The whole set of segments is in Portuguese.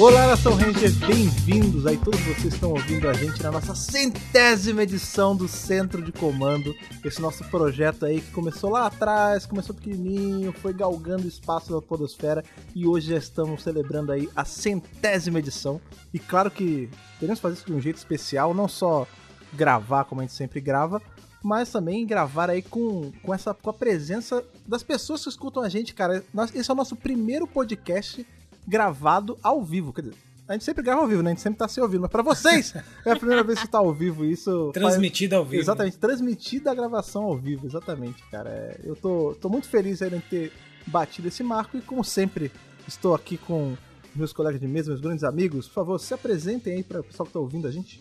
Olá, Nação Ranger, bem-vindos aí, todos vocês estão ouvindo a gente na nossa centésima edição do Centro de Comando, esse nosso projeto aí que começou lá atrás, começou pequenininho, foi galgando espaço da podosfera e hoje já estamos celebrando aí a centésima edição. E claro que queremos fazer isso de um jeito especial, não só gravar como a gente sempre grava, mas também gravar aí com, com, essa, com a presença das pessoas que escutam a gente, cara. Esse é o nosso primeiro podcast gravado ao vivo. Quer dizer, a gente sempre grava ao vivo, né? A gente sempre tá se ouvindo. Mas pra vocês, é a primeira vez que tá ao vivo isso. Transmitida faz... ao vivo. Exatamente, transmitida a gravação ao vivo, exatamente, cara. É, eu tô, tô muito feliz aí em ter batido esse marco e, como sempre, estou aqui com meus colegas de mesa, meus grandes amigos. Por favor, se apresentem aí para o pessoal que tá ouvindo a gente.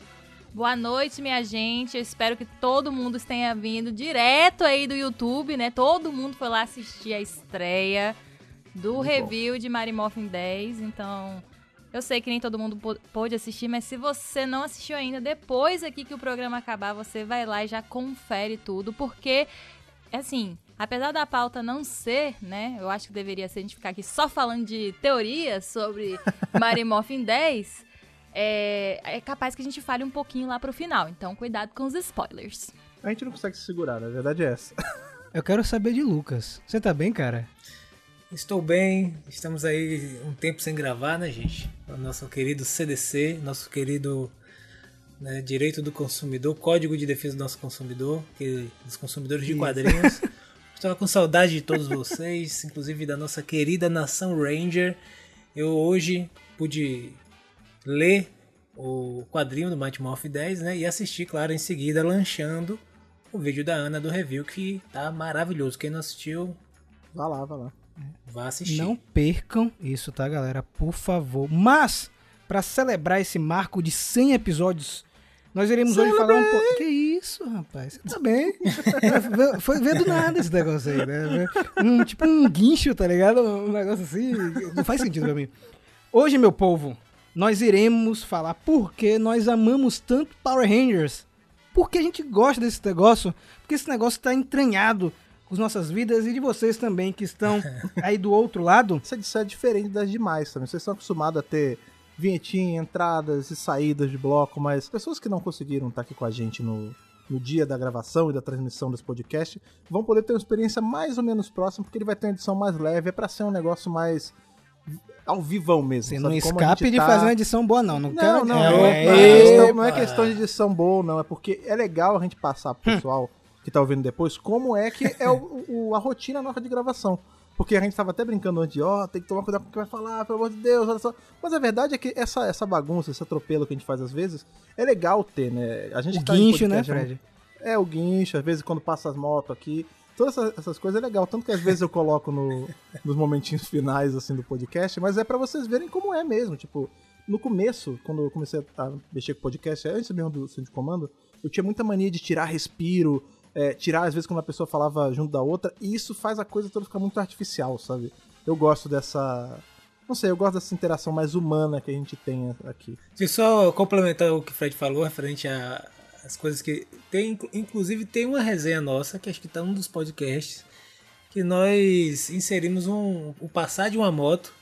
Boa noite, minha gente. Eu espero que todo mundo tenha vindo direto aí do YouTube, né? Todo mundo foi lá assistir a estreia do Muito review bom. de Mary Morphin 10. Então, eu sei que nem todo mundo pôde assistir, mas se você não assistiu ainda, depois aqui que o programa acabar, você vai lá e já confere tudo, porque, assim, apesar da pauta não ser, né, eu acho que deveria ser a gente ficar aqui só falando de teorias sobre Mary Morphin 10, é, é capaz que a gente fale um pouquinho lá pro final, então cuidado com os spoilers. A gente não consegue se segurar, na verdade é essa. Eu quero saber de Lucas. Você tá bem, cara? Estou bem, estamos aí um tempo sem gravar, né, gente? O nosso querido CDC, nosso querido né, Direito do Consumidor, Código de Defesa do Nosso Consumidor, que, dos consumidores de quadrinhos. Estava com saudade de todos vocês, inclusive da nossa querida nação Ranger. Eu hoje pude ler o quadrinho do Mighty Morph 10, né? E assistir, claro, em seguida, lanchando o vídeo da Ana do review, que tá maravilhoso. Quem não assistiu, vá lá, vá lá. Vá assistir. Não percam isso, tá, galera? Por favor. Mas, para celebrar esse marco de 100 episódios, nós iremos Celebrate. hoje falar um pouco. Que isso, rapaz? Você tá bem? Foi ver do nada esse negócio aí, né? Um, tipo um guincho, tá ligado? Um negócio assim. Não faz sentido pra mim. Hoje, meu povo, nós iremos falar por que nós amamos tanto Power Rangers. Por que a gente gosta desse negócio? Porque esse negócio tá entranhado com as nossas vidas e de vocês também que estão aí do outro lado. Isso é diferente das demais também. Vocês estão acostumados a ter vinhetinha, entradas e saídas de bloco, mas pessoas que não conseguiram estar aqui com a gente no, no dia da gravação e da transmissão desse podcast vão poder ter uma experiência mais ou menos próxima, porque ele vai ter uma edição mais leve, é para ser um negócio mais ao vivão mesmo. Você não escape de tá... fazer uma edição boa, não. Não, não, quero... não, é, não, é, é, questão, não é questão de edição boa, não. É porque é legal a gente passar pro pessoal que tá ouvindo depois, como é que é o, o, a rotina nossa de gravação. Porque a gente tava até brincando antes ó, oh, tem que tomar cuidado com o que vai falar, pelo amor de Deus, olha só. Mas a verdade é que essa, essa bagunça, esse atropelo que a gente faz às vezes, é legal ter, né? A gente o tá guincho, né, Fred? É, o guincho, às vezes quando passa as motos aqui. Todas essas, essas, coisas é legal. Tanto que às vezes eu coloco no, nos momentinhos finais, assim, do podcast, mas é para vocês verem como é mesmo. Tipo, no começo, quando eu comecei a mexer com podcast, antes mesmo do centro de comando, eu tinha muita mania de tirar respiro, é, tirar, às vezes, quando a pessoa falava junto da outra, e isso faz a coisa toda ficar muito artificial, sabe? Eu gosto dessa. Não sei, eu gosto dessa interação mais humana que a gente tem aqui. Se só complementar o que o Fred falou referente a as coisas que. Tem, inclusive, tem uma resenha nossa, que acho que tá num dos podcasts, que nós inserimos um, o passar de uma moto.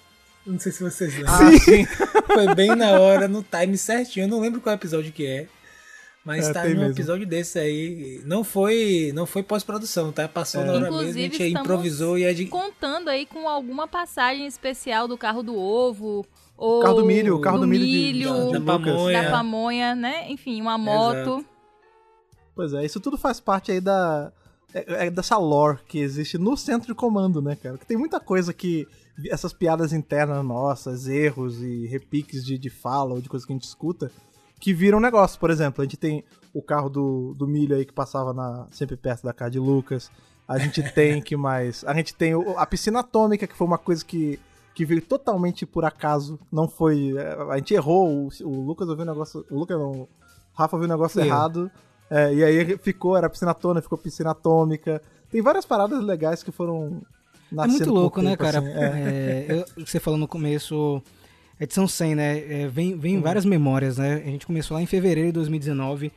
Não sei se vocês lembram. Ah, sim. Foi bem na hora, no time certinho. Eu não lembro qual episódio que é. Mas é, tá num episódio desse aí. Não foi, não foi pós-produção, tá? Passou é. na hora Inclusive, mesmo, a gente improvisou e a gente. contando aí com alguma passagem especial do carro do ovo. Ou carro do milho, o carro do, do milho, milho de, da, pamonha. da pamonha, né? Enfim, uma moto. Exato. Pois é, isso tudo faz parte aí da. É, é dessa lore que existe no centro de comando, né, cara? Que tem muita coisa que. Essas piadas internas nossas, erros e repiques de, de fala ou de coisa que a gente escuta, que viram negócio. Por exemplo, a gente tem o carro do, do milho aí que passava na, sempre perto da casa de Lucas. A gente tem que mais? A gente tem o, a piscina atômica, que foi uma coisa que, que veio totalmente por acaso. Não foi. É, a gente errou. O, o Lucas ouviu um negócio. O Lucas não. O Rafa ouviu um negócio errado. É, e aí ficou, era piscina atômica, ficou piscina atômica. Tem várias paradas legais que foram. É muito louco, né, cara? Assim, é. É, eu, você falou no começo edição 100, né? É, vem vem uhum. várias memórias, né? A gente começou lá em fevereiro de 2019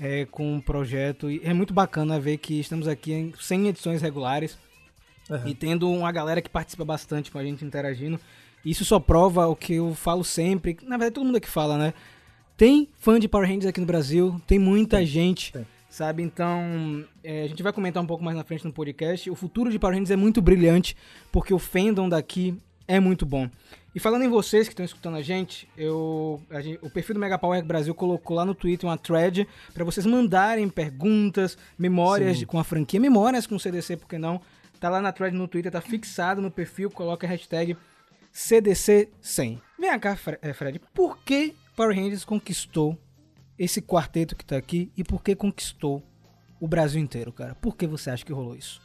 é, com um projeto e é muito bacana ver que estamos aqui em 100 edições regulares uhum. e tendo uma galera que participa bastante com a gente interagindo. Isso só prova o que eu falo sempre. Na verdade, todo mundo aqui fala, né? Tem fã de Power Rangers aqui no Brasil, tem muita Tem, gente, tem. sabe? Então, é, a gente vai comentar um pouco mais na frente no podcast. O futuro de Power Rangers é muito brilhante, porque o fandom daqui é muito bom. E falando em vocês que estão escutando a gente, eu, a gente- o perfil do Mega Power Brasil colocou lá no Twitter uma thread para vocês mandarem perguntas, memórias de- com a franquia, memórias com o CDC, por que não? Tá lá na thread no Twitter, tá fixado no perfil, coloca a hashtag CDC100. Vem cá, eh, Fred, por que Power Rangers conquistou esse quarteto que tá aqui e por que conquistou o Brasil inteiro, cara? Por que você acha que rolou isso?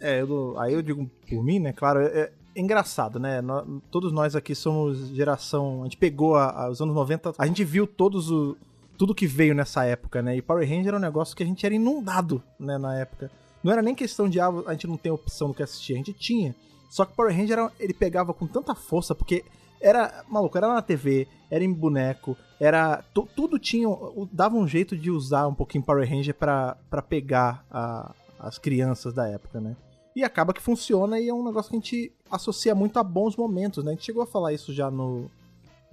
É, eu- aí eu digo por mim, né? Claro, é, é engraçado, né? Nó- todos nós aqui somos geração. A gente pegou a- a- os anos 90, a gente viu todos o. Tudo que veio nessa época, né? E Power Ranger era um negócio que a gente era inundado, né, na época. Não era nem questão de ah, a gente não tem opção do que assistir, a gente tinha. Só que Power Ranger ele pegava com tanta força, porque era, maluco, era na TV, era em boneco, era. tu- tudo tinha. dava um jeito de usar um pouquinho Power Ranger pra pegar a- as crianças da época, né? E acaba que funciona e é um negócio que a gente associa muito a bons momentos, né? A gente chegou a falar isso já no,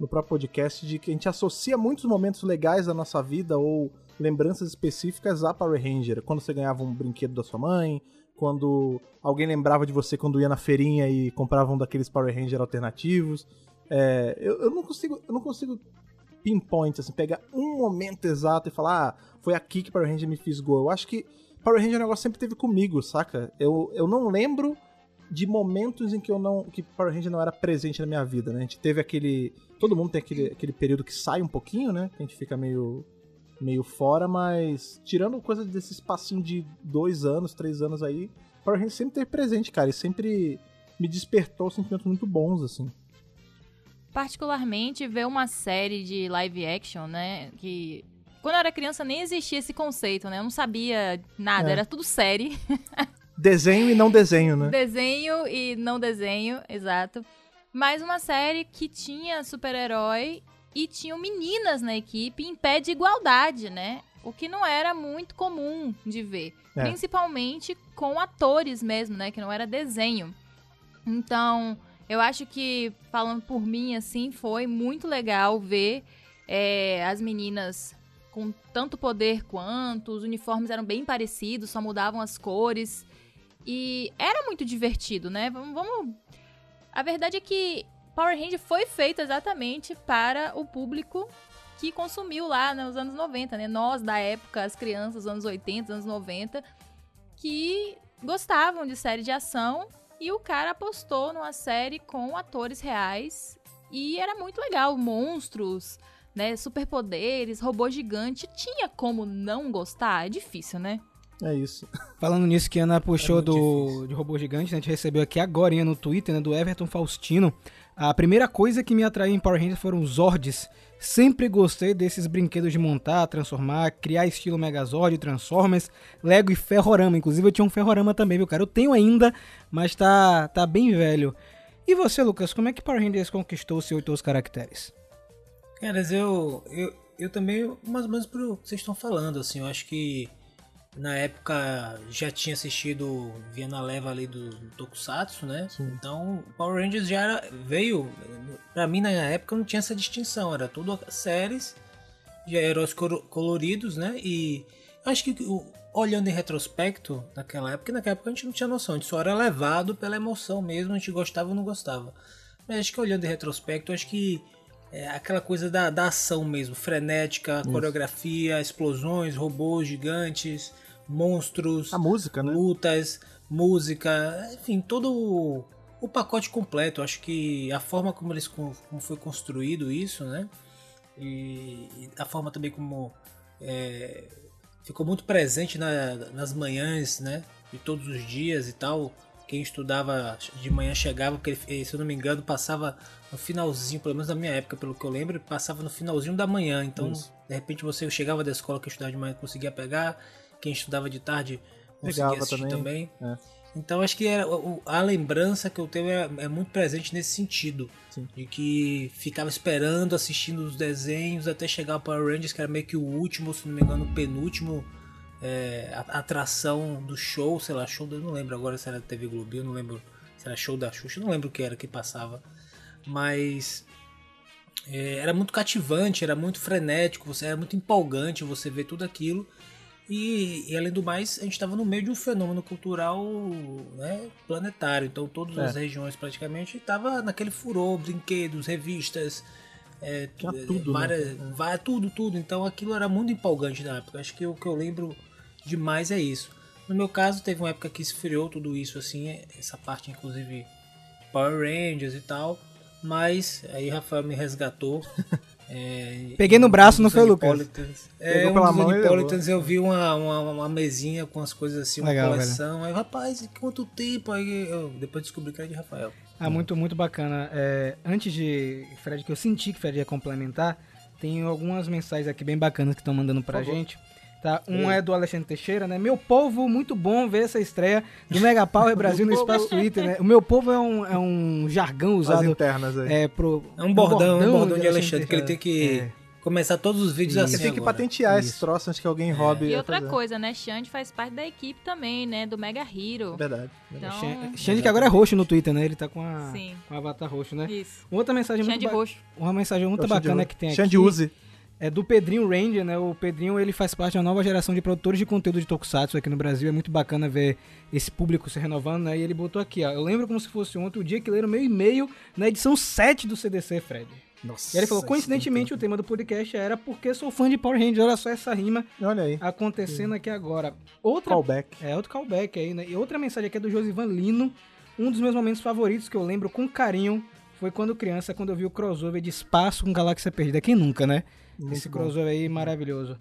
no próprio podcast, de que a gente associa muitos momentos legais da nossa vida ou lembranças específicas a Power Ranger. Quando você ganhava um brinquedo da sua mãe, quando alguém lembrava de você quando ia na feirinha e comprava um daqueles Power Ranger alternativos. É, eu, eu não consigo, eu não consigo pinpoint, assim, pegar um momento exato e falar, ah, foi aqui que Power Ranger me fisgou. Eu acho que Power Ranger é um negócio sempre teve comigo, saca? Eu, eu não lembro de momentos em que eu não. que Power Ranger não era presente na minha vida, né? A gente teve aquele. Todo mundo tem aquele, aquele período que sai um pouquinho, né? Que a gente fica meio. meio fora, mas tirando coisa desse espacinho de dois anos, três anos aí, Power Ranger sempre teve presente, cara, e sempre me despertou sentimentos muito bons, assim. Particularmente ver uma série de live action, né? Que quando eu era criança nem existia esse conceito, né? Eu não sabia nada, É. era tudo série. Desenho e não desenho, né? Desenho e não desenho, exato. Mas uma série que tinha super-herói e tinham meninas na equipe em pé de igualdade, né? O que não era muito comum de ver. É. Principalmente com atores mesmo, né? Que não era desenho. Então, eu acho que, falando por mim, assim, foi muito legal ver é, as meninas com tanto poder quanto, os uniformes eram bem parecidos, só mudavam as cores. E era muito divertido, né? Vamos, vamos. A verdade é que Power Ranger foi feito exatamente para o público que consumiu lá nos anos 90, né? Nós, da época, as crianças dos anos 80, anos 90, que gostavam de série de ação e o cara apostou numa série com atores reais e era muito legal. Monstros, né? Superpoderes, robô gigante. Tinha como não gostar? É difícil, né? É isso. Falando nisso que a Ana puxou muito do difícil. de robô gigante, né, a gente recebeu aqui agora no Twitter, né, do Everton Faustino. A primeira coisa que me atraiu em Power Rangers foram os Zords. Sempre gostei desses brinquedos de montar, transformar, criar estilo Megazord, Transformers, Lego e Ferrorama. Inclusive eu tinha um Ferrorama também, viu, cara? Eu tenho ainda, mas tá, tá bem velho. E você, Lucas, como é que Power Rangers conquistou seus caracteres? Caras, eu, eu, eu também, mais ou menos pelo que vocês estão falando, assim, eu acho que na época já tinha assistido, via na leva ali do, do Tokusatsu, né? Então, Power Rangers já era, veio, pra mim na época não tinha essa distinção, era tudo séries de heróis coloridos, né? E acho que olhando em retrospecto naquela época, naquela época a gente não tinha noção, a gente só era levado pela emoção mesmo, a gente gostava ou não gostava. Mas acho que olhando em retrospecto, acho que é aquela coisa da, da ação mesmo, frenética, coreografia, explosões, robôs gigantes, monstros, A música, né? lutas, música, enfim, todo o, o pacote completo. Acho que a forma como eles como foi construído isso, né? E, e a forma também como é, ficou muito presente na- nas manhãs, né? De todos os dias e tal. Quem estudava de manhã chegava, porque ele, se eu não me engano, passava no finalzinho, pelo menos na minha época, pelo que eu lembro, passava no finalzinho da manhã. Então, Isso. de repente, você chegava da escola que estudava de manhã conseguia pegar, quem estudava de tarde conseguia Pegava assistir também. também. É. Então acho que era, o- a lembrança que eu tenho é, é muito presente nesse sentido. Sim. De que ficava esperando, assistindo os desenhos até chegar o Power Rangers, que era meio que o último, se não me engano, o penúltimo é, a- atração do show, sei lá, show, eu não lembro agora se era TV Globo, eu não lembro se era show da Xuxa, eu não lembro o que era que passava. mas é, era muito cativante, era muito frenético, você era muito empolgante você ver tudo aquilo. E, e, além do mais, a gente estava no meio de um fenômeno cultural né, planetário. Então, todas as É. regiões praticamente estavam naquele furor, brinquedos, revistas, é, tudo, né, várias- tudo, tudo. Então, aquilo era muito empolgante na época. Acho que o que eu lembro demais é isso. No meu caso, teve uma época que esfriou tudo isso, assim, essa parte, inclusive, Power Rangers e tal. Mas aí Rafael me resgatou. É, Peguei no braço, não foi, Lucas? É, um pela dos mão Anipolitans eu vi uma, uma, uma mesinha com as coisas assim, uma Legal, coleção. Aí, rapaz, quanto tempo? Aí eu depois descobri que era de Rafael. Ah, muito, muito bacana. É, antes de Fred, que eu senti que Fred ia complementar, tem algumas mensagens aqui bem bacanas que estão mandando pra gente. Tá? Um é do Alexandre Teixeira, né? Meu povo, muito bom ver essa estreia do Mega Power Brasil no espaço Twitter, né? O meu povo é um, é um jargão As usado internas aí. é, pro. É um bordão, um bordão de Alexandre Alexandre, que ele tem que É. começar todos os vídeos Isso. assim Você tem que agora. patentear Isso. esse troço antes que alguém roube. E a outra fazer. coisa, né? Xande faz parte da equipe também, né? Do Mega Hero. Verdade. Então, Xande- Xande que agora é roxo no Twitter, né? Ele tá com a, Sim. com o avatar roxo, né? isso. Outra mensagem muito Xande ba- roxo. Uma mensagem muito É bacana que tem aqui. Xande Use. É do Pedrinho Ranger, né? O Pedrinho ele faz parte da nova geração de produtores de conteúdo de Tokusatsu aqui no Brasil. É muito bacana ver esse público se renovando, né? E ele botou aqui, ó. Eu lembro como se fosse ontem o dia que leram meu e-mail na edição 7 do CDC, Fred. Nossa. E ele falou, isso coincidentemente, o tema do podcast era porque sou fã de Power Rangers. Olha só essa rima Olha aí. acontecendo aqui agora. Outra Callback. é, outro callback aí, né? E outra mensagem aqui é do Josivan Lino. Um dos meus momentos favoritos que eu lembro com carinho foi quando criança, quando eu vi o crossover de espaço com Galáxia Perdida. Quem nunca, né? Muito esse bom. crossover aí maravilhoso.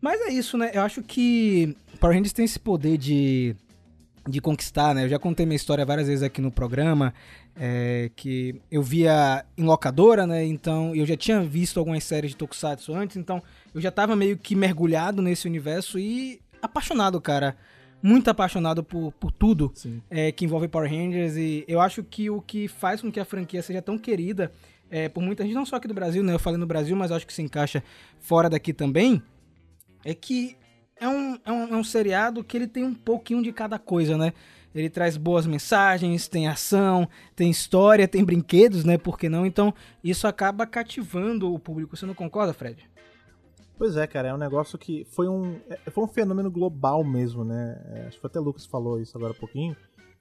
Mas é isso, né? Eu acho que Power Rangers tem esse poder de, de conquistar, né? Eu já contei minha história várias vezes aqui no programa, é, que eu via em locadora, né? Então eu já tinha visto algumas séries de Tokusatsu antes, então eu já tava meio que mergulhado nesse universo e apaixonado, cara. Muito apaixonado por, por tudo é, que envolve Power Rangers e eu acho que o que faz com que a franquia seja tão querida é, por muita gente, não só aqui do Brasil, né? Eu falei no Brasil, mas acho que se encaixa fora daqui também, é que é um, é, um, é um seriado que ele tem um pouquinho de cada coisa, né? Ele traz boas mensagens, tem ação, tem história, tem brinquedos, né? Por que não? Então, isso acaba cativando o público. Você não concorda, Fred? Pois é, cara, é um negócio que foi um, é- foi um fenômeno global mesmo, né? É, acho que até o Lucas falou isso agora há pouquinho.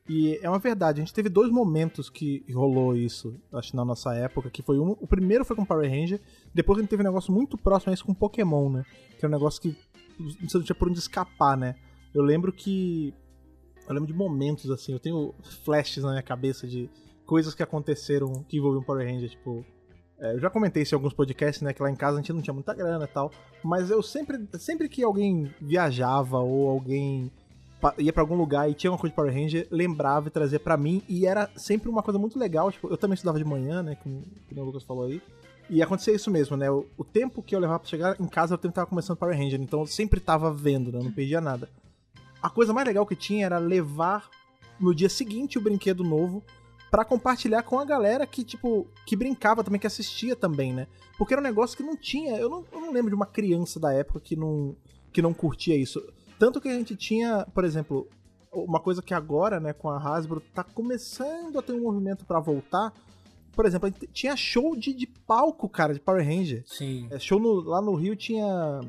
E é uma verdade, a gente teve dois momentos que rolou isso, acho, na nossa época, que foi um. O primeiro foi com Power Ranger, depois a gente teve um negócio muito próximo a isso com Pokémon, né? Que é um negócio que você não tinha por onde escapar, né? Eu lembro que. Eu lembro de momentos assim, eu tenho flashes na minha cabeça de coisas que aconteceram que envolviam Power Ranger, tipo. é, eu já comentei isso em alguns podcasts, né? Que lá em casa a gente não tinha muita grana e tal. Mas eu sempre, sempre que alguém viajava ou alguém ia pra algum lugar e tinha uma coisa de Power Ranger, lembrava e trazia pra mim. E era sempre uma coisa muito legal. Tipo, eu também estudava de manhã, né? Como, como o Lucas falou aí. E acontecia isso mesmo, né? O, o tempo que eu levava pra chegar em casa, eu tempo tava começando Power Ranger. Então eu sempre tava vendo, né? Eu não perdia nada. A coisa mais legal que tinha era levar no dia seguinte o brinquedo novo pra compartilhar com a galera que, tipo, que brincava também, que assistia também, né? Porque era um negócio que não tinha. Eu não, eu não lembro de uma criança da época que não, que não curtia isso. Tanto que a gente tinha, por exemplo, uma coisa que agora, né, com a Hasbro, tá começando a ter um movimento pra voltar. Por exemplo, a gente tinha show de, de palco, cara, de Power Ranger. Sim. É, show no- lá no Rio tinha.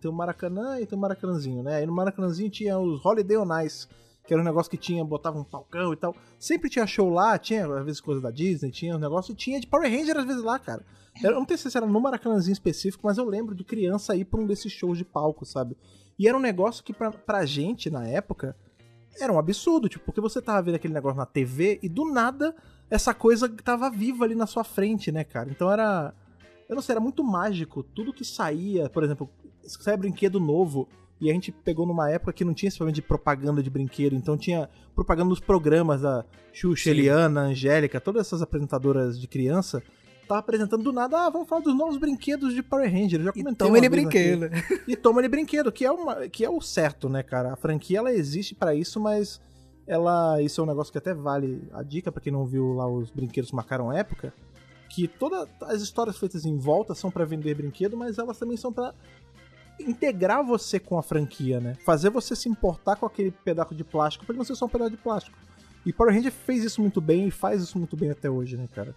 Tem o Maracanã e tem o Maracanãzinho, né? Aí no Maracanãzinho tinha os Holiday on Ice, que era um negócio que tinha, botava um palcão e tal. Sempre tinha show lá, tinha às vezes coisa da Disney, tinha um negócio, e tinha de Power Ranger às vezes lá, cara. Eu não sei se era no Maracanãzinho específico, mas eu lembro de criança ir pra um desses shows de palco, sabe? E era um negócio que pra, pra gente, na época, era um absurdo, tipo, porque você tava vendo aquele negócio na TV e do nada essa coisa tava viva ali na sua frente, né, cara? Então era. Eu não sei, era muito mágico. Tudo que saía, por exemplo, saia brinquedo novo. E a gente pegou numa época que não tinha esse problema de propaganda de brinquedo. Então tinha propaganda nos programas da Xuxa, Sim. Eliana, Angélica, todas essas apresentadoras de criança. Tava apresentando do nada, ah, vamos falar dos novos brinquedos de Power Ranger. Eu já E comentei toma uma ele vez aqui. brinquedo. E toma ele brinquedo, que é, uma, que é o certo, né, cara? A franquia ela existe pra isso, mas ela. Isso é um negócio que até vale a dica pra quem não viu lá os brinquedos que marcaram época. Que todas as histórias feitas em volta são pra vender brinquedo, mas elas também são pra integrar você com a franquia, né? Fazer você se importar com aquele pedaço de plástico pra ele não ser só um pedaço de plástico. E Power Ranger fez isso muito bem e faz isso muito bem até hoje, né, cara?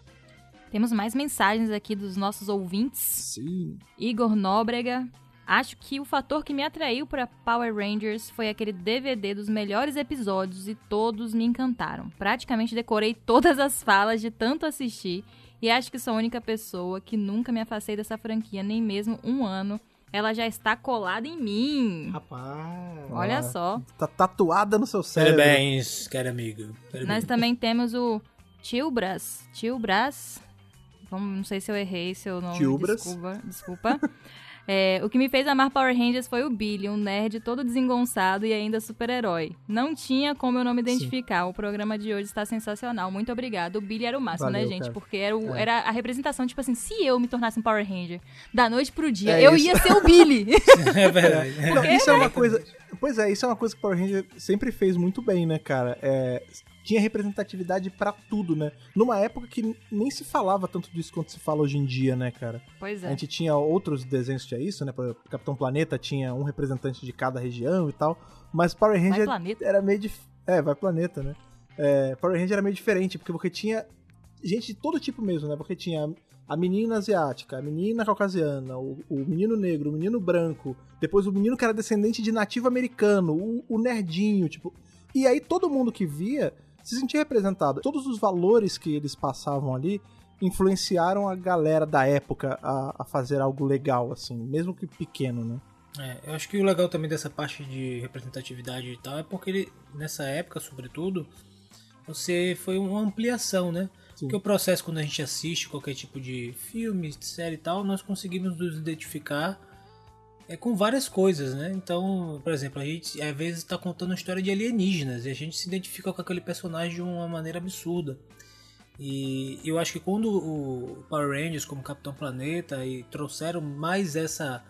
Temos mais mensagens aqui dos nossos ouvintes. Sim. Igor Nóbrega. Acho que o fator que me atraiu para Power Rangers foi aquele DVD dos melhores episódios e todos me encantaram. Praticamente decorei todas as falas de tanto assistir e acho que sou a única pessoa que nunca me afastei dessa franquia, nem mesmo um ano. Ela já está colada em mim. Rapaz. Olha Ah, só. Tá tatuada no seu cérebro. Parabéns, caro amigo. Parabéns. Nós também temos o Tilbras. Tilbras. Vamos, não sei se eu errei seu nome. Tilbras. Desculpa. desculpa. É, o que me fez amar Power Rangers foi o Billy, um nerd todo desengonçado e ainda super-herói. Não tinha como eu não me identificar. O programa de hoje está sensacional. Muito obrigado. O Billy era o máximo, Valeu, né, gente? cara. Porque era, o- É. era a representação, tipo assim, se eu me tornasse um Power Ranger da noite pro dia, É eu isso. ia ser o Billy. É verdade. Não, isso é uma coisa. Pois é, isso é uma coisa que o Power Ranger sempre fez muito bem, né, cara? É, tinha representatividade pra tudo, né? Numa época que nem se falava tanto disso quanto se fala hoje em dia, né, cara? pois A é. gente tinha outros desenhos que tinha isso, né? Por Capitão Planeta tinha um representante de cada região e tal. Mas Power Ranger era meio dif... É, vai planeta, né? É, Power Ranger era meio diferente, porque você tinha gente de todo tipo mesmo, né? Porque tinha a menina asiática, a menina caucasiana, o, o menino negro, o menino branco, depois o menino que era descendente de nativo americano, o, o nerdinho, tipo. E aí todo mundo que via se sentia representado. Todos os valores que eles passavam ali influenciaram a galera da época a, a fazer algo legal, assim, mesmo que pequeno, né? É, eu acho que o legal também dessa parte de representatividade e tal é porque ele, nessa época, sobretudo, você foi uma ampliação, né? Sim. Porque o processo quando a gente assiste qualquer tipo de filme, série e tal, nós conseguimos nos identificar é, com várias coisas, né? Então, por exemplo, a gente às vezes está contando uma história de alienígenas e a gente se identifica com aquele personagem de uma maneira absurda. E eu acho que quando o Power Rangers, como Capitão Planeta, e trouxeram mais essa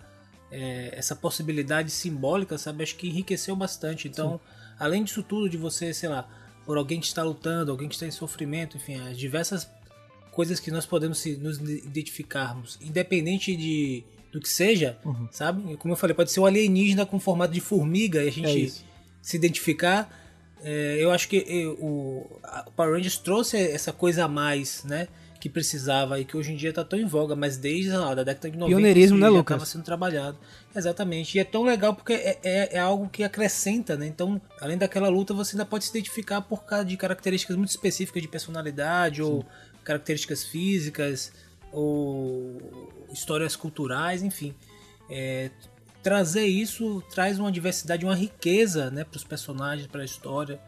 é, essa possibilidade simbólica, sabe? Acho que enriqueceu bastante. Então, além disso tudo, de você, sei lá, por alguém que está lutando, alguém que está em sofrimento, enfim, as diversas coisas que nós podemos nos identificarmos, independente de do que seja, Uhum. sabe? Como eu falei, pode ser um alienígena com formato de formiga e a É gente isso. se identificar. É, eu acho que eh, o, Power Rangers trouxe essa coisa a mais, né? Que precisava e que hoje em dia tá tão em voga, mas desde lá, da década de 90 Pioneirismo, né, Lucas? estava sendo trabalhado. Exatamente. E é tão legal porque é, é, é algo que acrescenta, né? Então, além daquela luta, você ainda pode se identificar por causa de características muito específicas de personalidade ou características físicas ou histórias culturais, enfim. É, trazer isso traz uma diversidade, uma riqueza né, para os personagens, para a história,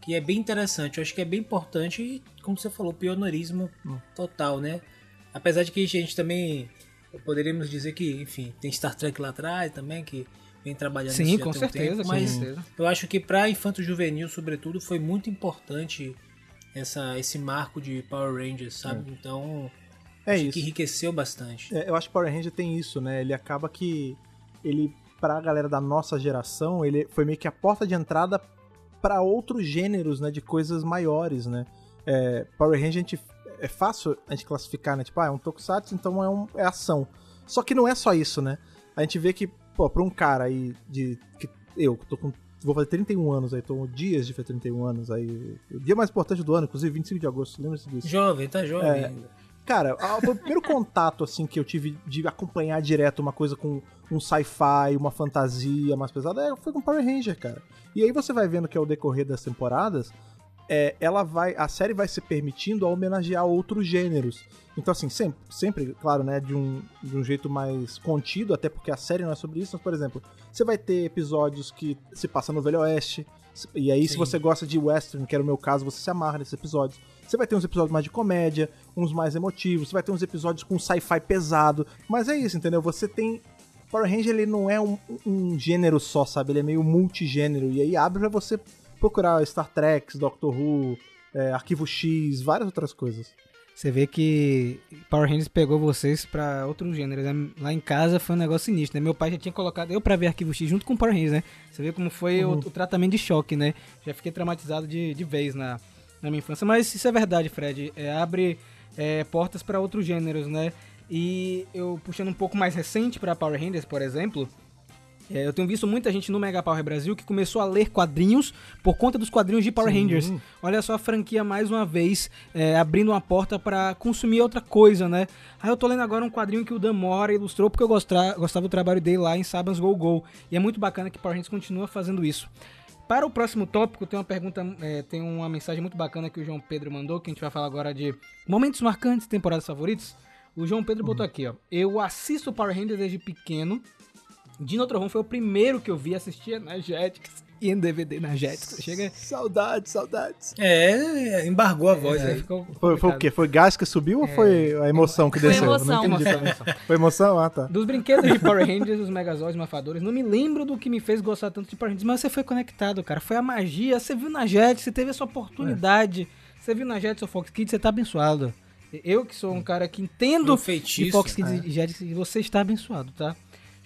que é bem interessante. Eu acho que é bem importante e, como você falou, pioneirismo total, né? Apesar de que a gente também poderíamos dizer que, enfim, tem Star Trek lá atrás também, que vem trabalhando Sim, nisso com tem um certeza, tempo, com mas certeza. eu acho que para infanto juvenil, sobretudo, foi muito importante essa, esse marco de Power Rangers, sabe? Então, É acho isso. que enriqueceu bastante. É, eu acho que Power Ranger tem isso, né? Ele acaba que ele pra galera da nossa geração, ele foi meio que a porta de entrada pra outros gêneros, né, de coisas maiores, né? É, Power Ranger a gente é fácil a gente classificar, né? Tipo, ah, é um tokusatsu, então é, um, é ação. Só que não é só isso, né? A gente vê que, pô, pra um cara aí de que eu que tô com vou fazer 31 anos aí, tô dias de fazer 31 anos aí, o dia mais importante do ano, inclusive 25 de agosto, lembra-se disso? Jovem, tá jovem É. ainda. Cara, o primeiro contato assim que eu tive de acompanhar direto uma coisa com um sci-fi, uma fantasia mais pesada, é, foi com Power Ranger, cara. E aí você vai vendo que ao decorrer das temporadas, é, ela vai, a série vai se permitindo a homenagear outros gêneros. Então assim, sempre, sempre claro, né, de um, de um jeito mais contido, até porque a série não é sobre isso, mas por exemplo, você vai ter episódios que se passam no Velho Oeste, e aí se Sim. você gosta de western, que era o meu caso, você se amarra nesses episódios. Você vai ter uns episódios mais de comédia, uns mais emotivos, você vai ter uns episódios com sci-fi pesado. Mas é isso, entendeu? Você tem. Power Ranger ele não é um, um gênero só, sabe? Ele é meio multigênero. E aí abre pra você procurar Star Trek, Doctor Who, é, Arquivo X, várias outras coisas. Você vê que Power Rangers pegou vocês pra outros gêneros. né? Lá em casa foi um negócio sinistro, né? Meu pai já tinha colocado eu pra ver Arquivo X junto com Power Rangers, né? Você vê como foi o, Uhum. o tratamento de choque, né? Já fiquei traumatizado de, de vez na, na minha infância. Mas isso é verdade, Fred. É, abre é, portas pra outros gêneros, né? E eu puxando um pouco mais recente pra Power Rangers, por exemplo, É, eu tenho visto muita gente no Mega Power Brasil que começou a ler quadrinhos por conta dos quadrinhos de Power Sim. Rangers. Olha só a franquia mais uma vez é, abrindo uma porta pra consumir outra coisa, né? Aí eu tô lendo agora um quadrinho que o Dan Mora ilustrou porque eu gostra- gostava do trabalho dele lá em Sabans Go Go. E é muito bacana que Power Rangers continua fazendo isso. Para o próximo tópico, tem uma pergunta, é, tem uma mensagem muito bacana que o João Pedro mandou, que a gente vai falar agora de momentos marcantes, temporadas favoritas. O João Pedro botou aqui, ó. Eu assisto Power Rangers desde pequeno. Dino Trovão foi o primeiro que eu vi assistir na Jetix e em DVD na Jetix. Chega. Saudades, saudades. É, embargou a voz É, aí. ficou Foi, foi o quê? Foi gás que subiu ou foi a emoção que Foi desceu? emoção. Não entendi também. Foi emoção? Ah, tá. Dos brinquedos de Power Rangers, os Megazords Mafadores, não me lembro do que me fez gostar tanto de Power Rangers, mas você foi conectado, cara. Foi a magia, você viu na Jetix, você teve essa oportunidade. Você viu na Jetix ou Fox Kids, você tá abençoado. Eu que sou um cara que entendo Um de feitiço. Fox Kids e Jetix, você está abençoado, tá?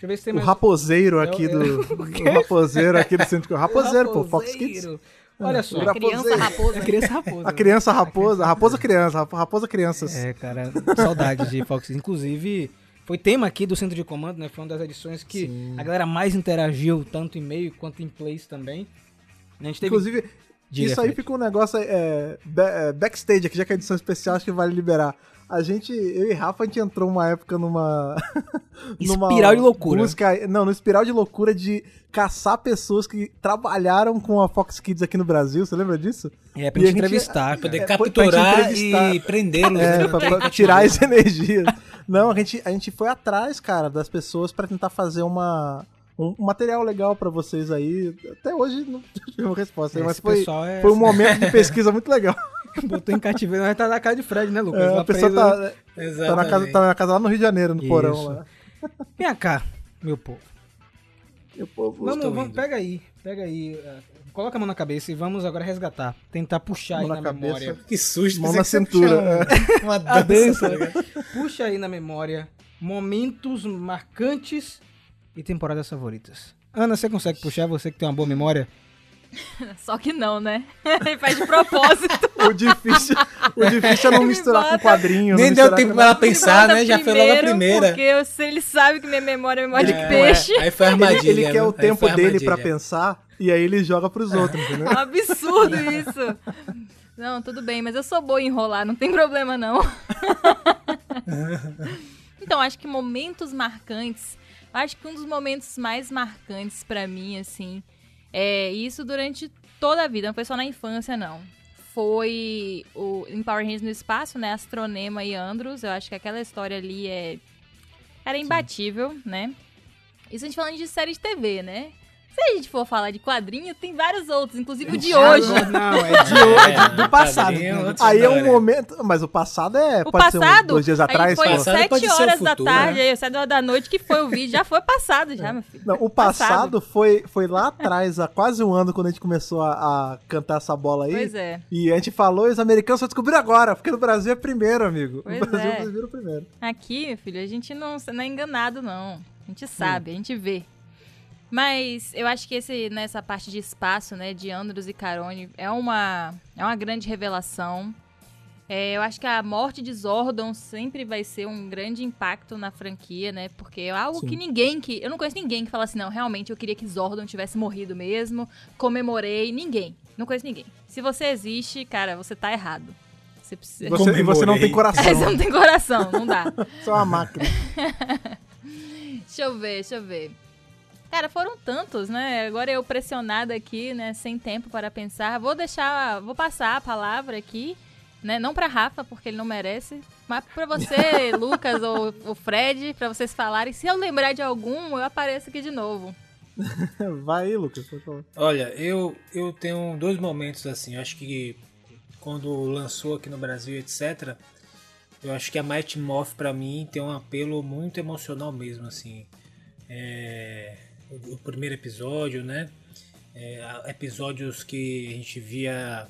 Deixa eu ver se tem O mais... raposeiro aqui do. O raposeiro aqui do centro. Raposeiro, pô, Fox Kids. Raposeiro. Olha só. O Criança raposa. É criança raposa. A criança raposa, a raposa criança, a raposa crianças. É, cara, saudade de Fox. Inclusive, foi tema aqui do Centro de Comando, né? Foi uma das edições que Sim. a galera mais interagiu, tanto em meio quanto em plays também. A gente teve... Inclusive, Diga, isso aí fica um negócio é, é, backstage aqui, já que é edição especial, acho que vale liberar. A gente, eu e Rafa, a gente entrou uma época numa. Espiral de loucura. Busca, não, no espiral de loucura de caçar pessoas que trabalharam com a Fox Kids aqui no Brasil. Você lembra disso? É, pra E gente entrevistar, Poder. É, pra- pra capturar entrevistar. e prendê-los. É, pra, pra tirar as energias. Não, a gente, a gente foi atrás, cara, das pessoas pra tentar fazer uma. Um um material legal pra vocês aí. Até hoje não tivemos resposta, aí, mas Esse foi, é... foi um momento de pesquisa muito legal. Botou em cativeiro, mas tá na cara de Fred, né, Lucas? É, a pessoa preso. tá, tá, na casa, tá na casa lá no Rio de Janeiro, no Isso. porão lá. Vem cá, meu povo. O povo- Vamos, vamos, indo. pega aí, pega aí. eh, Coloca a mão na cabeça e vamos agora resgatar. Tentar puxar Mão aí na na, memória. Que susto. Mão na cintura, puxava Uma dança. dança. tá? Puxa aí na memória momentos marcantes e temporadas favoritas. Ana, você consegue puxar? Você que tem uma boa memória? Só que não, né? Ele faz de propósito. O difícil, o difícil é não misturar com quadrinho. Nem não deu tempo pra ela pensar, né? Já foi logo a primeira. Porque eu sei, ele sabe que minha memória é memória Ele- de peixe. Aí foi a Ele, armadilha. ele quer né? o Aí tempo dele pra armadilha. pensar e aí ele joga pros outros, entendeu? É um absurdo isso. Não, tudo bem, mas eu sou boa em enrolar, não tem problema não. então, acho que momentos marcantes, acho que um dos momentos mais marcantes pra mim, assim, é isso durante toda a vida, não foi só na infância, não. Foi o em Power Rangers no espaço, né? Astronema e Andros. Eu acho que aquela história ali é. Era imbatível, né? Isso a gente falando de série de TV, né? Se a gente for falar de quadrinho, tem vários outros, inclusive o de hoje. Não, é de hoje, É, do passado. né? outra Aí é um momento. Mas o passado é. O pode ser passado, uns dois dias atrás. foi pô. Passado pode 7 ser o horas da futuro, tarde, né? aí, 7 horas da noite que foi o vídeo, já foi passado já, meu filho. Não, o passado, Foi, foi lá atrás, há quase um ano, quando a gente começou a, a cantar essa bola aí. Pois é. E a gente falou e os americanos só descobriram agora, porque no Brasil é primeiro, amigo. Pois no Brasil é. viram primeiro. Aqui, meu filho, a gente não, não é enganado, não. A gente sabe, a gente vê. Mas eu acho que esse, nessa parte de espaço, né, de Andros e Carone, é uma, é uma grande revelação. É, eu acho que a morte de Zordon sempre vai ser um grande impacto na franquia, né? Porque é algo Sim. que ninguém que. Eu não conheço ninguém que fala assim, não, realmente eu queria que Zordon tivesse morrido mesmo. Comemorei. Ninguém. Não conheço ninguém. Se você existe, cara, você tá errado. Você precisa. Você, e você não tem coração. É, você não tem coração, não dá. É uma máquina. Deixa eu ver, deixa eu ver. Cara, foram tantos, né? Agora eu pressionada aqui, né? Sem tempo para pensar. Vou deixar, vou passar a palavra aqui, né? Não para Rafa, porque ele não merece, mas para você, Lucas ou o Fred, para vocês falarem. Se eu lembrar de algum, eu apareço aqui de novo. Vai aí, Lucas. por favor. Olha, eu, eu tenho dois momentos assim. Eu acho que quando lançou aqui no Brasil, etc. Eu acho que a Mighty Morph pra mim tem um apelo muito emocional mesmo, assim. É, o, primeiro episódio, né? É, episódios que a gente via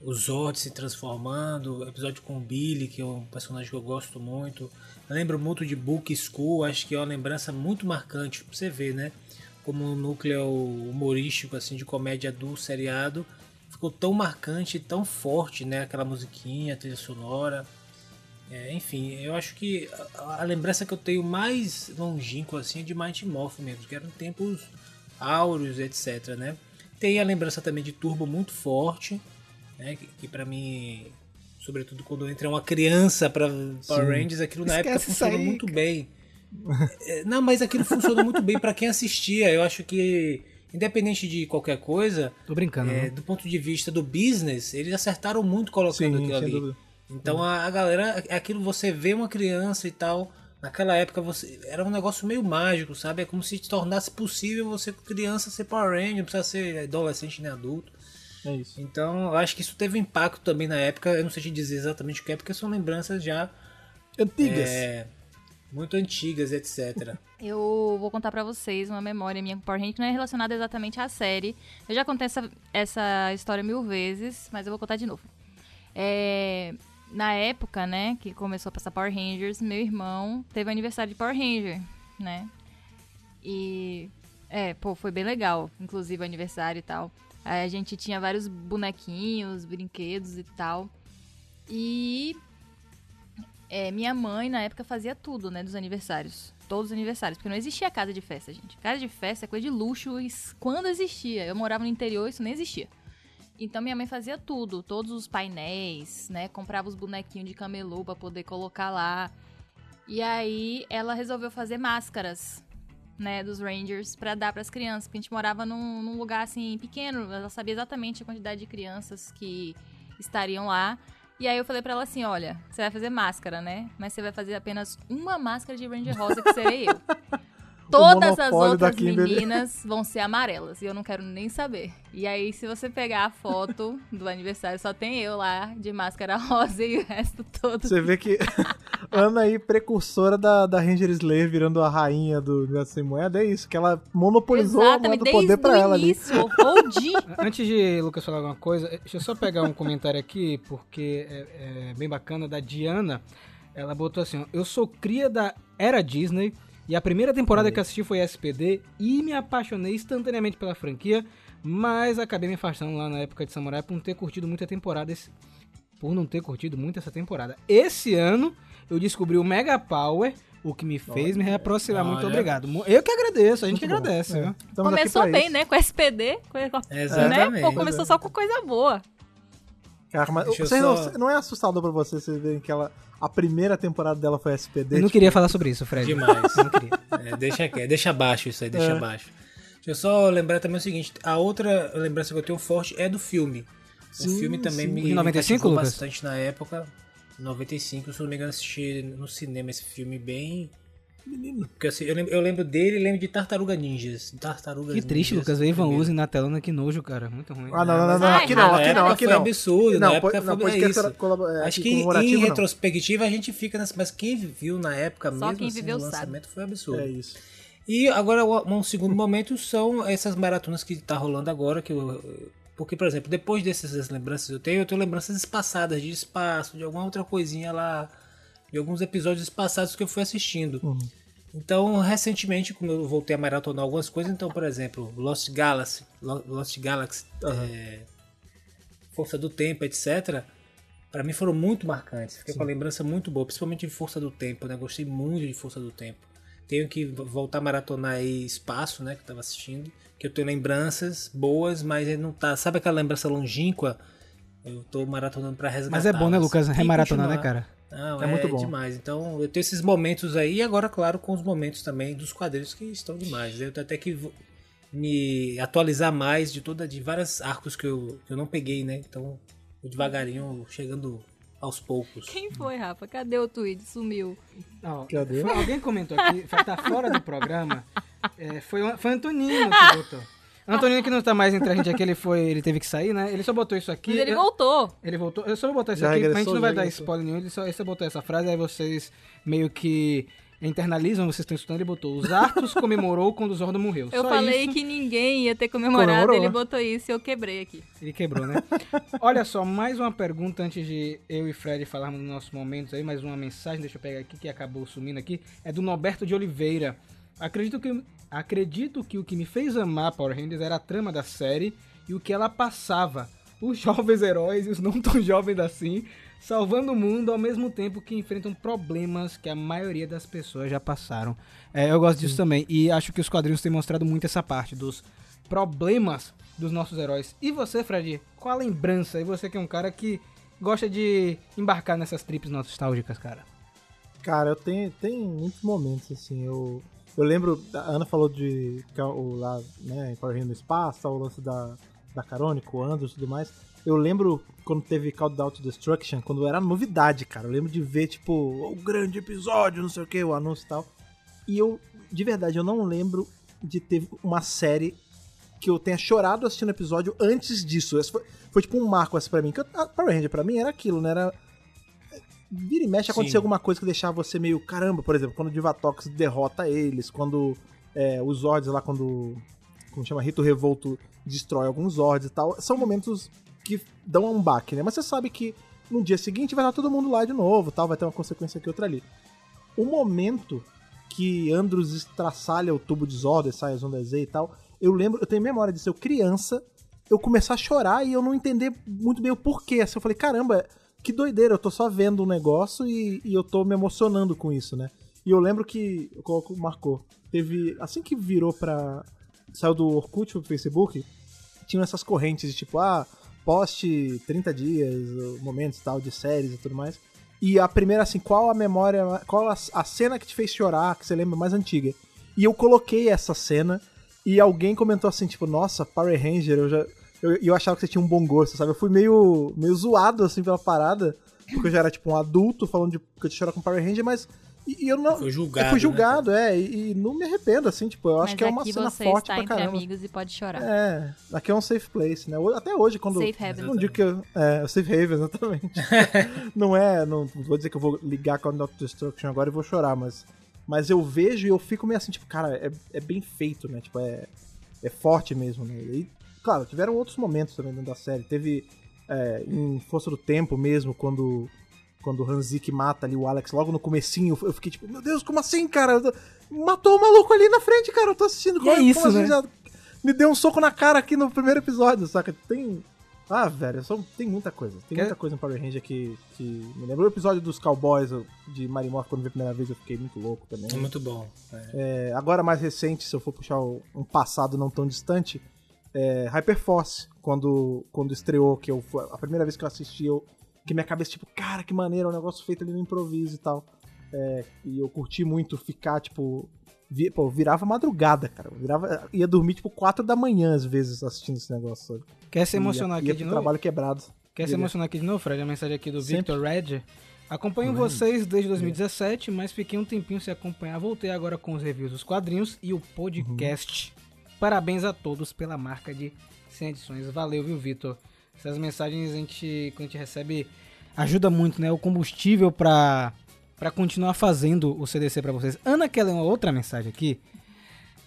o Zord se transformando, episódio com o Billy, que é um personagem que eu gosto muito. Eu lembro muito de Book School, acho que é uma lembrança muito marcante pra você ver, né? Como um núcleo humorístico, assim, de comédia do seriado, ficou tão marcante, tão forte, né? Aquela musiquinha, trilha sonora. É, enfim, eu acho que a, a lembrança que eu tenho mais longínqua assim é de Mighty Morphin mesmo, que eram tempos áureos, etc, né? Tem a lembrança também de Turbo muito forte, né? Que, que para mim, sobretudo quando entra uma criança para Power Rangers, aquilo na Esquece época funcionou muito bem. É, Não, mas aquilo funcionou muito bem para quem assistia. Eu acho que independente de qualquer coisa, Tô brincando, é, né? do ponto de vista do business, eles acertaram muito colocando Sim, aquilo ali. dúvida. Então a, a galera, é aquilo você vê uma criança e tal. Naquela época você era um negócio meio mágico, sabe? É como se tornasse possível você criança ser Power Ranger, não precisa ser adolescente nem adulto. É isso. Então eu acho que isso teve impacto também na época. Eu não sei te dizer exatamente o que é, porque são lembranças já Antigas. é, muito antigas, etc. Eu vou contar pra vocês uma memória minha com Power Rangers que não é relacionada exatamente à série. Eu já contei essa, essa história mil vezes, mas eu vou contar de novo. É, na época, né, que começou a passar Power Rangers, meu irmão teve aniversário de Power Ranger, né? E é, pô, foi bem legal, inclusive aniversário e tal. Aí a gente tinha vários bonequinhos, brinquedos e tal. E é, minha mãe, na época, fazia tudo, né, dos aniversários. Todos os aniversários, porque não existia casa de festa, gente. Casa de festa é coisa de luxo quando existia. Eu morava no interior, isso nem existia. Então minha mãe fazia tudo, todos os painéis, né? Comprava os bonequinhos de camelô pra poder colocar lá. E aí ela resolveu fazer máscaras, né, dos Rangers pra dar pras crianças, porque a gente morava num, num lugar assim pequeno, ela sabia exatamente a quantidade de crianças que estariam lá. E aí eu falei pra ela assim, olha, você vai fazer máscara, né? Mas você vai fazer apenas uma máscara de Ranger Rosa que serei eu. Todas as outras meninas vão ser amarelas e eu não quero nem saber. E aí, se você pegar a foto do aniversário, só tem eu lá de máscara rosa e o resto todo. Você vê que Ana aí, precursora da, da Ranger Slayer, virando a rainha do Universo Sem Moeda, é isso, que ela monopolizou a moeda Exatamente, do poder pra o ela ali. início, OG. Antes de Lucas falar alguma coisa, deixa eu só pegar um comentário aqui, porque é, é bem bacana, da Diana. Ela botou assim, ó, eu sou cria da Era Disney, e a primeira temporada que assisti foi SPD, e me apaixonei instantaneamente pela franquia, mas acabei me afastando lá na época de Samurai por não ter curtido muita temporada, esse- por não ter curtido muito essa temporada. Esse ano, eu descobri o Mega Power, o que me fez me reaproximar. Muito Olha. obrigado. Mu- Eu que agradeço, a gente que Muito bom. agradece, É. Começou bem, isso. né? Com SPD. Com, com- Exatamente. né? Pô, começou só com coisa boa. Cara, mas você só- não, não é assustador pra você, você verem que ela, a primeira temporada dela foi SPD? Eu não tipo, queria falar sobre isso, Fred. Demais. Eu não queria. É, deixa, deixa abaixo isso aí, deixa É. abaixo. Deixa eu só lembrar também o seguinte: a outra lembrança que eu tenho forte é do filme. Sim, o filme também sim. me, Em me 95, cativou Lucas? bastante na época. 95, se eu não me engano, assisti no cinema esse filme bem. Menino. Porque assim, eu lembro, eu lembro dele e lembro de Tartaruga Ninjas. Tartarugas Que triste, Ninjas, Lucas. O Ivan. Uzi na telona, que nojo, cara. Muito ruim. Ah, não, não, não, não, aqui não, aqui não, aqui foi não. absurdo, Não, na po- época não, foi podcast isso. é, Acho que em retrospectiva a gente fica nessa, mas quem viu na época Só mesmo quem assim, viveu o sabe. lançamento foi absurdo. É isso. E agora um segundo momento são essas maratonas que tá rolando agora, que eu, porque por exemplo, depois dessas lembranças que eu tenho, eu tenho lembranças espaçadas de espaço, de alguma outra coisinha lá, de alguns episódios espaçados que eu fui assistindo. Uhum. Então, recentemente, como eu voltei a maratonar algumas coisas, então, por exemplo, Lost Galaxy, Lo- Lost Galaxy, é, Força do Tempo, etc. Pra mim foram muito marcantes. Fiquei com a lembrança muito boa, principalmente de Força do Tempo, né? Gostei muito de Força do Tempo. Tenho que vo- voltar a maratonar aí Espaço, né? Que eu tava assistindo. Que eu tenho lembranças boas, mas ele não tá. Sabe aquela lembrança longínqua? Eu tô maratonando pra resgatar. Mas é bom, né, Lucas? Remaratonar, né, cara? Não, É é, muito bom. demais. Então, eu tenho esses momentos aí, e agora, claro, com os momentos também dos quadrinhos que estão demais. Eu tenho até que me atualizar mais de toda de vários arcos que eu, que eu não peguei, né? Então, devagarinho chegando aos poucos. Quem foi, Rafa? Cadê o tweet? Sumiu. Ó, Cadê? foi- alguém comentou aqui, tá fora do programa. É, foi, o- foi o Antonino que botou. Antonino que não tá mais entre a gente aqui, ele foi, ele teve que sair, né? Ele só botou isso aqui. Mas ele eu- voltou. Ele voltou. Eu só vou botar isso Já aqui, regressou, a gente não vai dar regressou. spoiler nenhum, ele só, ele só botou essa frase, aí vocês meio que internalizam, vocês estão escutando, ele botou. Os Arthos comemorou quando o Zordon morreu. Eu Só falei isso, que ninguém ia ter comemorado, Comemorou. ele botou isso e eu quebrei aqui. Ele quebrou, né? Olha só, mais uma pergunta antes de eu e Fred falarmos dos nossos momentos aí, mais uma mensagem, deixa eu pegar aqui, que acabou sumindo aqui, é do Norberto de Oliveira. Acredito que, acredito que o que me fez amar Power Rangers era a trama da série e o que ela passava. Os jovens heróis e os não tão jovens assim salvando o mundo ao mesmo tempo que enfrentam problemas que a maioria das pessoas já passaram. É, eu gosto disso também e acho que os quadrinhos têm mostrado muito essa parte dos problemas dos nossos heróis. E você, Fred, qual a lembrança? E você que é um cara que gosta de embarcar nessas trips nostálgicas, cara? Cara, eu tenho, tem muitos momentos, assim, eu... Eu lembro, a Ana falou de que é o lá, né, Power Rangers no espaço, o lance da, da Carone com o Andros e tudo mais. Eu lembro quando teve Countdown to Destruction, quando era novidade, cara. Eu lembro de ver, tipo, o grande episódio, não sei o que, o anúncio e tal. E eu, de verdade, eu não lembro de ter uma série que eu tenha chorado assistindo episódio antes disso. Foi, foi tipo um marco assim pra mim. Que eu- Power Ranger pra mim era aquilo, né? Era. Vira e mexe acontecer alguma coisa que deixava você meio caramba, por exemplo, quando o Divatox derrota eles, quando é, os Zords lá, quando. Como chama? Rito Revolto destrói alguns Zords e tal. São momentos que dão um baque, né? Mas você sabe que no dia seguinte vai estar todo mundo lá de novo, tal, vai ter uma consequência aqui outra ali. O momento que Andros estraçalha o tubo de Zord, sai as ondas Z e tal, eu lembro, eu tenho memória disso, eu criança, eu começar a chorar e eu não entender muito bem o porquê. Assim, eu falei, caramba, que doideira, eu tô só vendo um negócio e, e eu tô me emocionando com isso, né? E eu lembro que, coloco, marcou, teve, assim que virou pra, saiu do Orkut pro Facebook, tinham essas correntes de tipo, ah, poste 30 dias, momentos tal, de séries e tudo mais. E a primeira, assim, qual a memória, qual a, a cena que te fez chorar, que você lembra mais antiga? E eu coloquei essa cena e alguém comentou assim, tipo, nossa, Power Ranger, eu já. Eu, eu achava que você tinha um bom gosto, sabe? Eu fui meio, meio zoado, assim, pela parada, porque eu já era, tipo, um adulto falando de que eu tinha chorar com Power Ranger, mas. E, e eu não. Foi julgado, Eu fui né, julgado, é, e, e não me arrependo, assim, tipo, eu acho Mas que é uma aqui cena você forte está pra entre caramba. amigos e pode chorar. É, aqui é um safe place, né? Até hoje, quando. Safe haven. Não digo que eu. É, o safe haven, exatamente. não é. Não vou dizer que eu vou ligar com a Not Destruction agora e vou chorar, mas. Mas eu vejo e eu fico meio assim, tipo, cara, é, é bem feito, né? Tipo, é. É forte mesmo, né? E, claro, tiveram outros momentos também dentro da série. Teve é, em Força do Tempo mesmo, quando. Quando o Hanzik mata ali o Alex logo no comecinho, eu fiquei tipo, meu Deus, como assim, cara? Matou o maluco ali na frente, cara, eu tô assistindo. Como é isso, como né? assim já- me deu um soco na cara aqui no primeiro episódio, saca? Tem. Ah, velho, só- tem muita coisa. Tem Quer- muita coisa em Power Ranger que, que me lembra. O episódio dos Cowboys de Marimorph, quando vi a primeira vez, eu fiquei muito louco também. É muito bom. É. É, agora, mais recente, se eu for puxar um passado não tão distante, é Hyperforce, quando, quando estreou, que eu, a primeira vez que eu assisti, eu, que minha cabeça, tipo, cara, que maneiro, é um negócio feito ali no improviso e tal. É, e eu curti muito ficar, tipo. Vi, pô, virava madrugada, cara. Eu virava, ia dormir, tipo, 4 da manhã, às vezes, assistindo esse negócio. Sabe? Quer se emocionar ia, aqui ia de novo? trabalho quebrado. Quer se emocionar aqui de novo, Fred? A mensagem aqui do Sempre. Victor Red. Acompanho vocês desde 2017, mas fiquei um tempinho sem acompanhar. Voltei agora com os reviews dos quadrinhos e o podcast. Parabéns a todos pela marca de 100 edições. Valeu, viu, Vitor? Essas mensagens a gente, quando a gente recebe, ajuda muito, né? O combustível pra, pra continuar fazendo o CDC pra vocês. Ana quer ler uma outra mensagem aqui?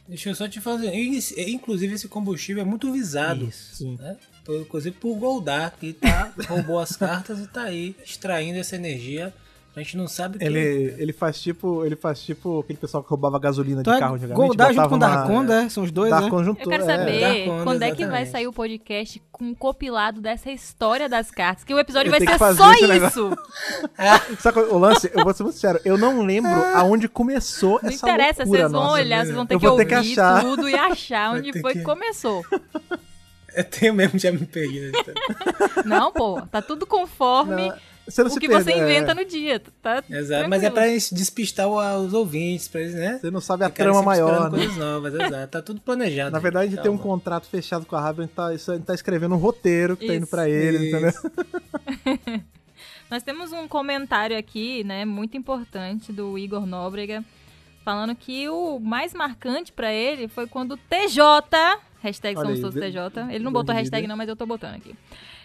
Deixa eu só te fazer. Inclusive, esse combustível é muito visado. Isso. Sim. Né? Inclusive por Goldar, que tá, roubou as cartas e tá aí extraindo essa energia. A gente não sabe o que Ele, ele faz tipo. Ele faz tipo aquele pessoal que roubava gasolina Então de é carro antigamente. Goldar junto com uma- Darkonda, é? São os dois, né? Darkon juntou, Eu quero é. saber Dark quando é que vai sair o podcast com um compilado dessa história das cartas. Que o episódio Eu vai ser que só isso. Sabe qual- o lance? Eu vou ser muito sincero, eu não lembro aonde começou Não essa interessa, loucura vocês vão nossa. olhar, vocês vão ter que vou ter ouvir que achar. tudo e achar Vai onde foi que- que começou. Eu tenho mesmo, já me perdi. né? Não, pô, tá tudo conforme Não, Você não o se que perde, você é. inventa no dia. Tá Exato. Mas é tranquilo. pra despistar os ouvintes, pra eles, né? Você não sabe a trama maior, né? coisas novas, exato. Tá tudo planejado. Na verdade, gente tem um contrato fechado com a Raven, a gente tá, isso- a gente tá escrevendo um roteiro que tá indo Isso. pra ele, Isso. entendeu? Nós temos um comentário aqui, né, muito importante do Igor Nóbrega, falando que o mais marcante pra ele foi quando o TJ, hashtag Olha somos aí, todos de- TJ, ele não botou hashtag não, mas eu tô botando aqui.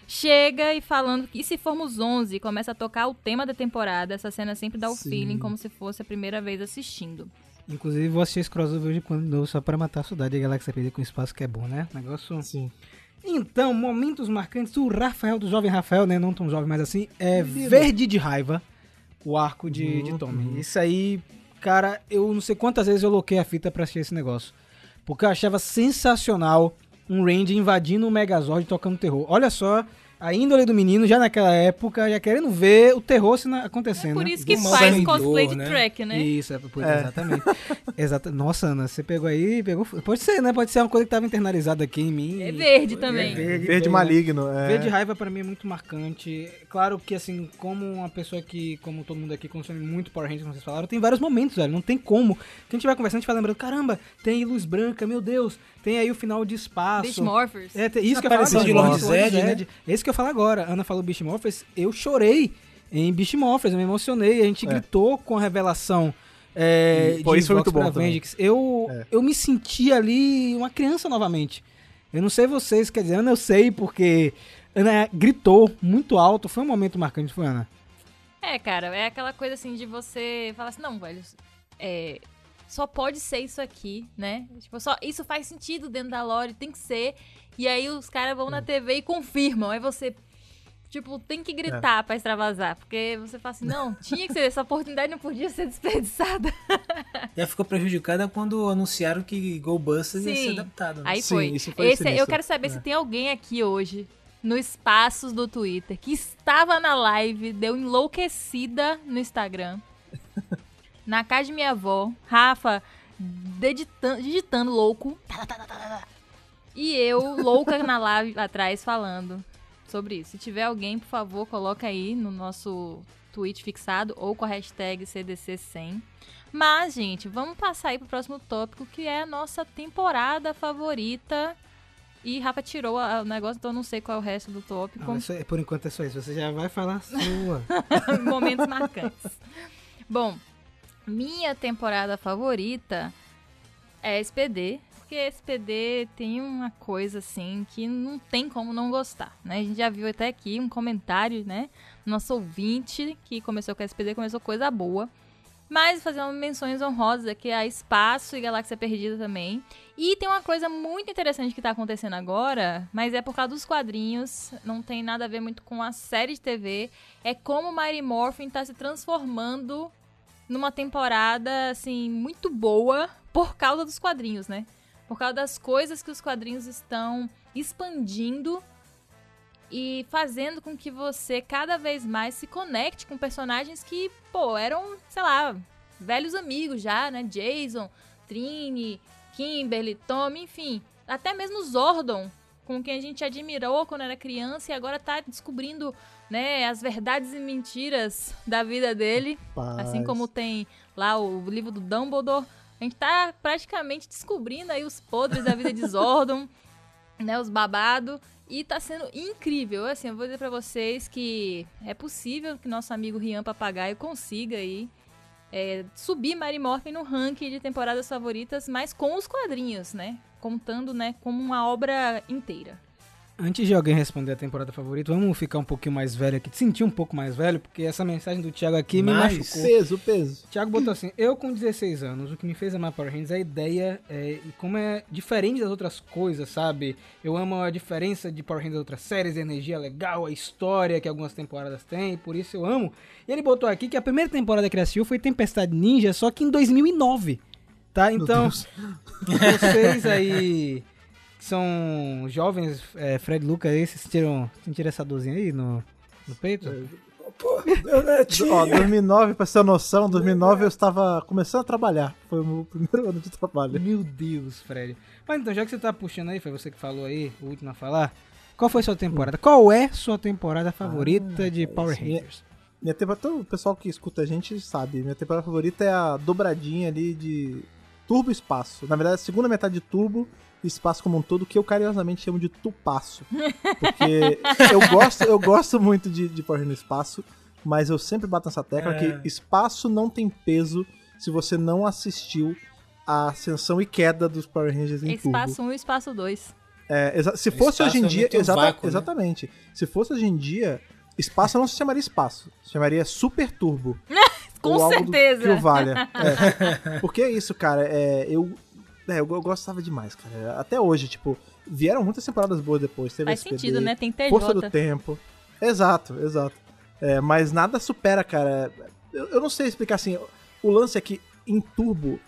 Chega e falando que e se formos 11, começa a tocar o tema da temporada, essa cena sempre dá o Sim. feeling como se fosse a primeira vez assistindo. Inclusive, vou assistir esse crossover de quando de novo só pra matar a saudade e a Galáxia Perdida com espaço que é bom, né? Negócio. Sim. Então, momentos marcantes. O Rafael, do jovem Rafael, né? Não tão jovem, mas assim. É. Verde de Raiva, o arco de, de Uhum, Tommy. uhum. Isso aí, cara, eu não sei quantas vezes eu loquei a fita pra assistir esse negócio. Porque eu achava sensacional um Randy invadindo o Megazord tocando terror. Olha só, a índole do menino já naquela época, já querendo ver o terror se na- acontecendo. É por né? isso que faz cosplay de né? track, né? Isso, é, por- É. exatamente. Exata- Nossa, Ana, você pegou aí, pegou. Pode ser, né? Pode ser uma coisa que tava internalizada aqui em mim. É verde também. verde, Verde bem, maligno. É. Verde raiva pra mim é muito marcante. Claro que, assim, como uma pessoa que, como todo mundo aqui, consome muito Power Rangers, como vocês falaram, tem vários momentos, velho. Não tem como. Que a gente vai conversando, a gente vai lembrando, caramba, tem luz branca, meu Deus. Tem aí o final de espaço. Beast Morphers. É, tem- isso que eu agora. de Lord Zed, né? Zed. Que eu falar agora. Ana falou Beast Morphers, eu chorei em Beast Morphers, eu me emocionei. A gente É. gritou com a revelação. É, Pô, de isso foi muito bom. Eu, É. eu me senti ali uma criança novamente. Eu não sei vocês, quer dizer, Ana, eu sei porque Ana gritou muito alto. Foi um momento marcante, foi, Ana? É, cara, é aquela coisa assim de você falar assim, não, velho, é, só pode ser isso aqui, né? Tipo, só, isso faz sentido dentro da lore, tem que ser. E aí os caras vão na TV e confirmam. Aí você, tipo, tem que gritar pra extravasar. Porque você fala assim, não, tinha que ser, essa oportunidade não podia ser desperdiçada. Já ficou prejudicada quando anunciaram que GoBusters ia ser adaptado. Né? Aí Sim, foi. isso foi Esse, eu quero saber É. se tem alguém aqui hoje, no espaços do Twitter, que estava na live, deu enlouquecida no Instagram. na casa de minha avó, Rafa digitando, digitando louco. E eu, louca na live atrás, falando sobre isso. Se tiver alguém, por favor, coloca aí no nosso tweet fixado ou com a hashtag CDC100. Mas, gente, vamos passar aí pro próximo tópico, que é a nossa temporada favorita. E Rafa tirou o negócio, então eu não sei qual é o resto do tópico. Não, isso é- por enquanto é só isso. Você já vai falar a sua. Momentos marcantes. Bom, minha temporada favorita é SPD, porque SPD tem uma coisa assim que não tem como não gostar, né? A gente já viu até aqui um comentário, né? Nosso ouvinte que começou com a SPD começou coisa boa. Mas umas menções honrosas aqui a Espaço e Galáxia Perdida também. E tem uma coisa muito interessante que tá acontecendo agora, mas é por causa dos quadrinhos, não tem nada a ver muito com a série de TV. É como Mighty Morphin tá se transformando numa temporada, assim, muito boa por causa dos quadrinhos, né? Por causa das coisas que os quadrinhos estão expandindo e fazendo com que você cada vez mais se conecte com personagens que, pô, eram, sei lá, velhos amigos já, né? Jason, Trini, Kimberly, Tommy, enfim. Até mesmo Zordon, com quem a gente admirou quando era criança e agora tá descobrindo, né, as verdades e mentiras da vida dele. Assim como tem lá o livro do Dumbledore. A gente tá praticamente descobrindo aí os podres da vida de Zordon, né, os babados. E tá sendo incrível. Assim, eu vou dizer pra vocês que é possível que nosso amigo Rian Papagaio consiga aí é, subir Mary Morphin no ranking de temporadas favoritas, mas com os quadrinhos, né? Contando, né, como uma obra inteira. Antes de alguém responder a temporada favorita, vamos ficar um pouquinho mais velho aqui, sentir um pouco mais velho, porque essa mensagem do Thiago aqui me Mas- machucou. Peso, peso. Thiago botou assim, eu com 16 anos, o que me fez amar Power Rangers é a ideia é, e como é diferente das outras coisas, sabe? Eu amo a diferença de Power Rangers das outras séries, a energia legal, a história que algumas temporadas têm, por isso eu amo. E ele botou aqui que a primeira temporada que ele assistiu foi Tempestade Ninja, só que em 2009, tá? Então, vocês aí são jovens, é, Fred e Lucas, aí, vocês sentiram, sentiram essa dorzinha aí no, no peito? Ó, 2009, pra ter noção, 2009 eu estava começando a trabalhar. Foi o meu primeiro ano de trabalho. Meu Deus, Fred. Mas então, já que você tá puxando aí, foi você que falou aí, o último a falar. Qual foi sua temporada? Qual é sua temporada favorita de Power. Rangers? Minha temporada, todo o pessoal que escuta a gente sabe, minha temporada favorita é a dobradinha ali de Turbo Espaço. Na verdade, a segunda metade de Turbo Espaço como um todo, que eu carinhosamente chamo de Tupaço. Porque eu gosto, eu gosto muito de, de Power Rangers no Espaço, mas eu sempre bato nessa tecla É. que espaço não tem peso se você não assistiu a ascensão e queda dos Power Rangers em Turbo. Espaço 1 e espaço 2. É, se fosse hoje em é dia. muito exata- vácuo, né? Exatamente. Se fosse hoje em dia, espaço não se chamaria espaço. Se chamaria Super Turbo. Com certeza. Que o valha. É. Porque é isso, cara. É, eu, é, eu, eu gostava demais, cara. Até hoje, tipo, vieram muitas temporadas boas depois. Teve Faz SPD, sentido, né? Tem Força do TJ. Tempo. Exato, exato. É, mas nada supera, cara. Eu, eu não sei explicar assim. O lance é que em Turbo.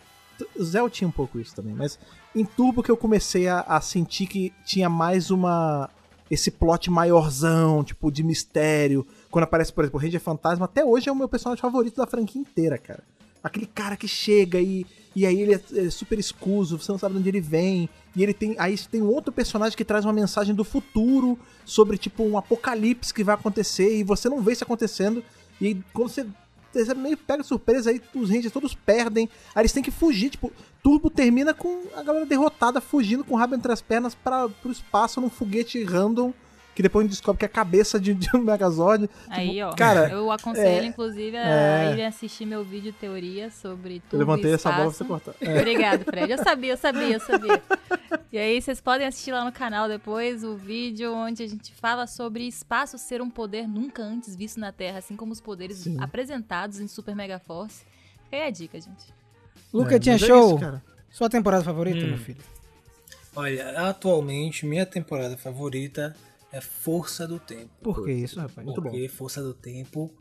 Zell tinha um pouco isso também, mas em Turbo que eu comecei a, a sentir que tinha mais uma esse plot maiorzão, tipo, de mistério. Quando aparece, por exemplo, o Ranger Fantasma, até hoje é o meu personagem favorito da franquia inteira, cara. Aquele cara que chega e, e aí ele é, é super escuso, você não sabe de onde ele vem. E ele tem. Aí tem um outro personagem que traz uma mensagem do futuro sobre, tipo, um apocalipse que vai acontecer e você não vê isso acontecendo. E quando você você meio pega surpresa, aí os Rangers todos perdem, aí eles têm que fugir, tipo, Turbo termina com a galera derrotada, fugindo com o rabo entre as pernas para pro espaço num foguete random que depois a gente descobre que é a cabeça de, de um Megazord. Aí, tipo, ó. Cara, eu aconselho, é, inclusive, a é. irem assistir meu vídeo teoria sobre tudo. eu levantei essa bola pra você cortar. É. Obrigado, Fred. Eu sabia, eu sabia, eu sabia. E aí, vocês podem assistir lá no canal depois o vídeo onde a gente fala sobre espaço ser um poder nunca antes visto na Terra, assim como os poderes Sim. apresentados em Super Mega Force. Fica aí a dica, gente. Luca, É, tinha é show. isso, cara. Sua temporada favorita, Hum. meu filho? Olha, atualmente minha temporada favorita é Força do Tempo. Por que isso, rapaz? Muito bom. Porque Força do Tempo,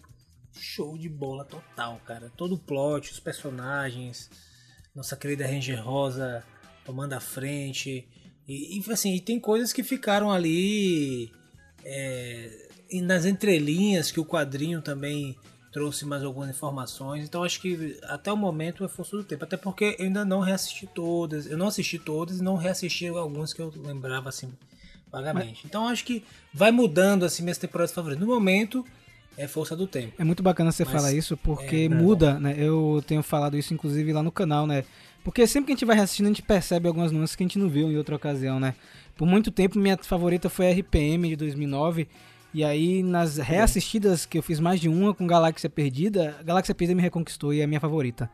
show de bola total, cara. Todo o plot, os personagens, nossa querida Ranger Rosa tomando a frente. E, e, assim, e tem coisas que ficaram ali é, e nas entrelinhas que o quadrinho também trouxe mais algumas informações. Então acho que até o momento é Força do Tempo. Até porque eu ainda não reassisti todas. Eu não assisti todas e não reassisti alguns que eu lembrava assim vagamente. Então acho que vai mudando assim minhas temporadas favoritas. No momento é Força do Tempo. É muito bacana você Mas, falar isso, porque é, muda, né? Eu tenho falado isso, inclusive, lá no canal, né? Porque sempre que a gente vai reassistindo, a gente percebe algumas nuances que a gente não viu em outra ocasião, né? Por muito tempo, minha favorita foi a RPM de 2009. E aí, nas reassistidas, que eu fiz mais de uma com Galáxia Perdida, Galáxia Perdida me reconquistou e é a minha favorita.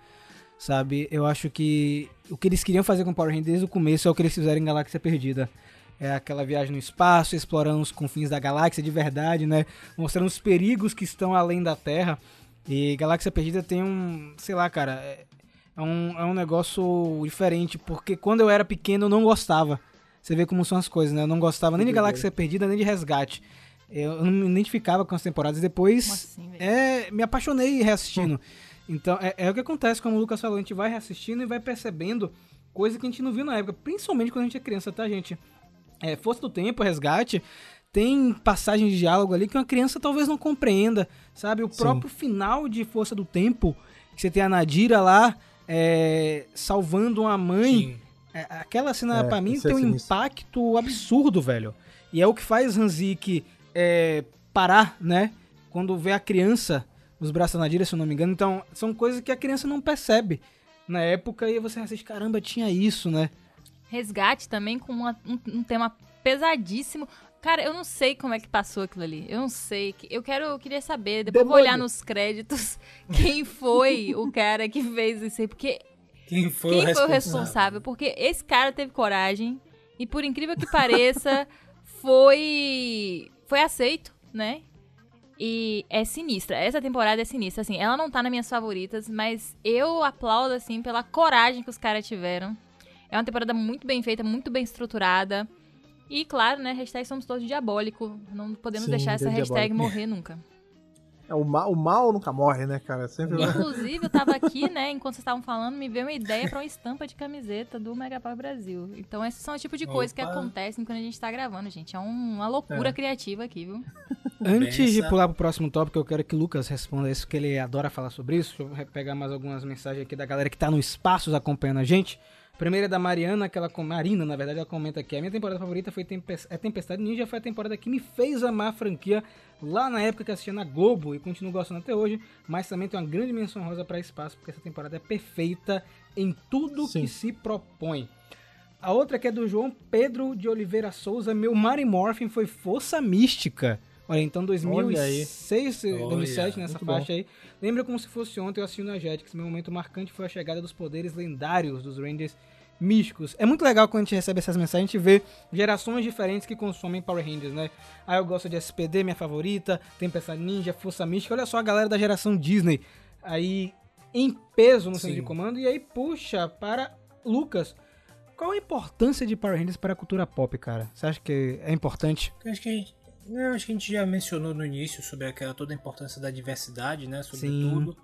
Sabe? Eu acho que o que eles queriam fazer com Power Rangers desde o começo é o que eles fizeram em Galáxia Perdida. É aquela viagem no espaço, explorando os confins da galáxia de verdade, né? Mostrando os perigos que estão além da Terra. E Galáxia Perdida tem um, sei lá, cara, é é um, é um negócio diferente, porque quando eu era pequeno eu não gostava. Você vê como são as coisas, né? Eu não gostava nem de Galáxia Perdida, nem de Resgate. Eu não me identificava com as temporadas. Depois, assim, é, me apaixonei reassistindo. Então, é, é o que acontece, como o Lucas falou, a gente vai reassistindo e vai percebendo coisa que a gente não viu na época, principalmente quando a gente é criança, tá, gente? É, Força do Tempo, Resgate, tem passagens de diálogo ali que uma criança talvez não compreenda, sabe? O próprio final de Força do Tempo, que você tem a Nadira lá é, salvando uma mãe. Sim. É, aquela cena, É, pra mim, é tem um sinistro. impacto absurdo, velho. E é o que faz Hanzik é, parar, né? Quando vê a criança nos braços da Nadira, se eu não me engano. Então, são coisas que a criança não percebe na época. E você assiste, caramba, tinha isso, né? Resgate também com uma- um, um tema pesadíssimo. Cara, eu não sei como é que passou aquilo ali. Eu não sei. Eu quero, eu queria saber. Depois eu vou Demônio. olhar nos créditos quem foi o cara que fez isso aí. Porque Quem foi, quem o, foi o responsável? responsável? Porque esse cara teve coragem e, por incrível que pareça, foi foi aceito, né? E é sinistra. Essa temporada é sinistra. Assim, ela não tá nas minhas favoritas, mas eu aplaudo, assim, pela coragem que os caras tiveram. É uma temporada muito bem feita, muito bem estruturada. E, claro, né, hashtag somos todos diabólico. Não podemos Sim, deixar essa hashtag diabólico. morrer nunca. É, o, mal, o mal nunca morre, né, cara? Sempre vai- Inclusive, eu tava aqui, né, enquanto vocês estavam falando, me veio uma ideia pra uma estampa de camiseta do Mega Power Brasil. Então, esses são o tipo de coisa que Opa. acontecem quando a gente tá gravando, gente. É um- uma loucura É. criativa aqui, viu? Antes de Bença. pular pro próximo tópico, eu quero que o Lucas responda isso, porque ele adora falar sobre isso. Deixa eu pegar mais algumas mensagens aqui da galera que tá no espaços acompanhando a gente. Primeira é da Mariana, que ela com- Marina, na verdade, ela comenta aqui. A minha temporada favorita foi Tempes- é Tempestade Ninja, foi a temporada que me fez amar a franquia lá na época que assistia na Globo e continuo gostando até hoje. Mas também tem uma grande menção rosa para espaço, porque essa temporada é perfeita em tudo Sim. que se propõe. A outra que é do João Pedro de Oliveira Souza, meu Mary Morphin foi Força Mística. Olha, então 2006, 2007, nessa muito faixa aí. Lembra como se fosse ontem eu assistindo a Jetix. Meu momento marcante foi a chegada dos poderes lendários dos Rangers místicos. É muito legal quando a gente recebe essas mensagens, a gente vê gerações diferentes que consomem Power Rangers, né? Ah, eu gosto de SPD, minha favorita, Tempestade Ninja, Força Mística. Olha só a galera da geração Disney aí em peso no centro Sim. de comando. E aí puxa para Lucas. Qual a importância de Power Rangers para a cultura pop, cara? Você acha que é importante? Eu acho que não, acho que a gente já mencionou no início sobre aquela toda a importância da diversidade, né? Sobretudo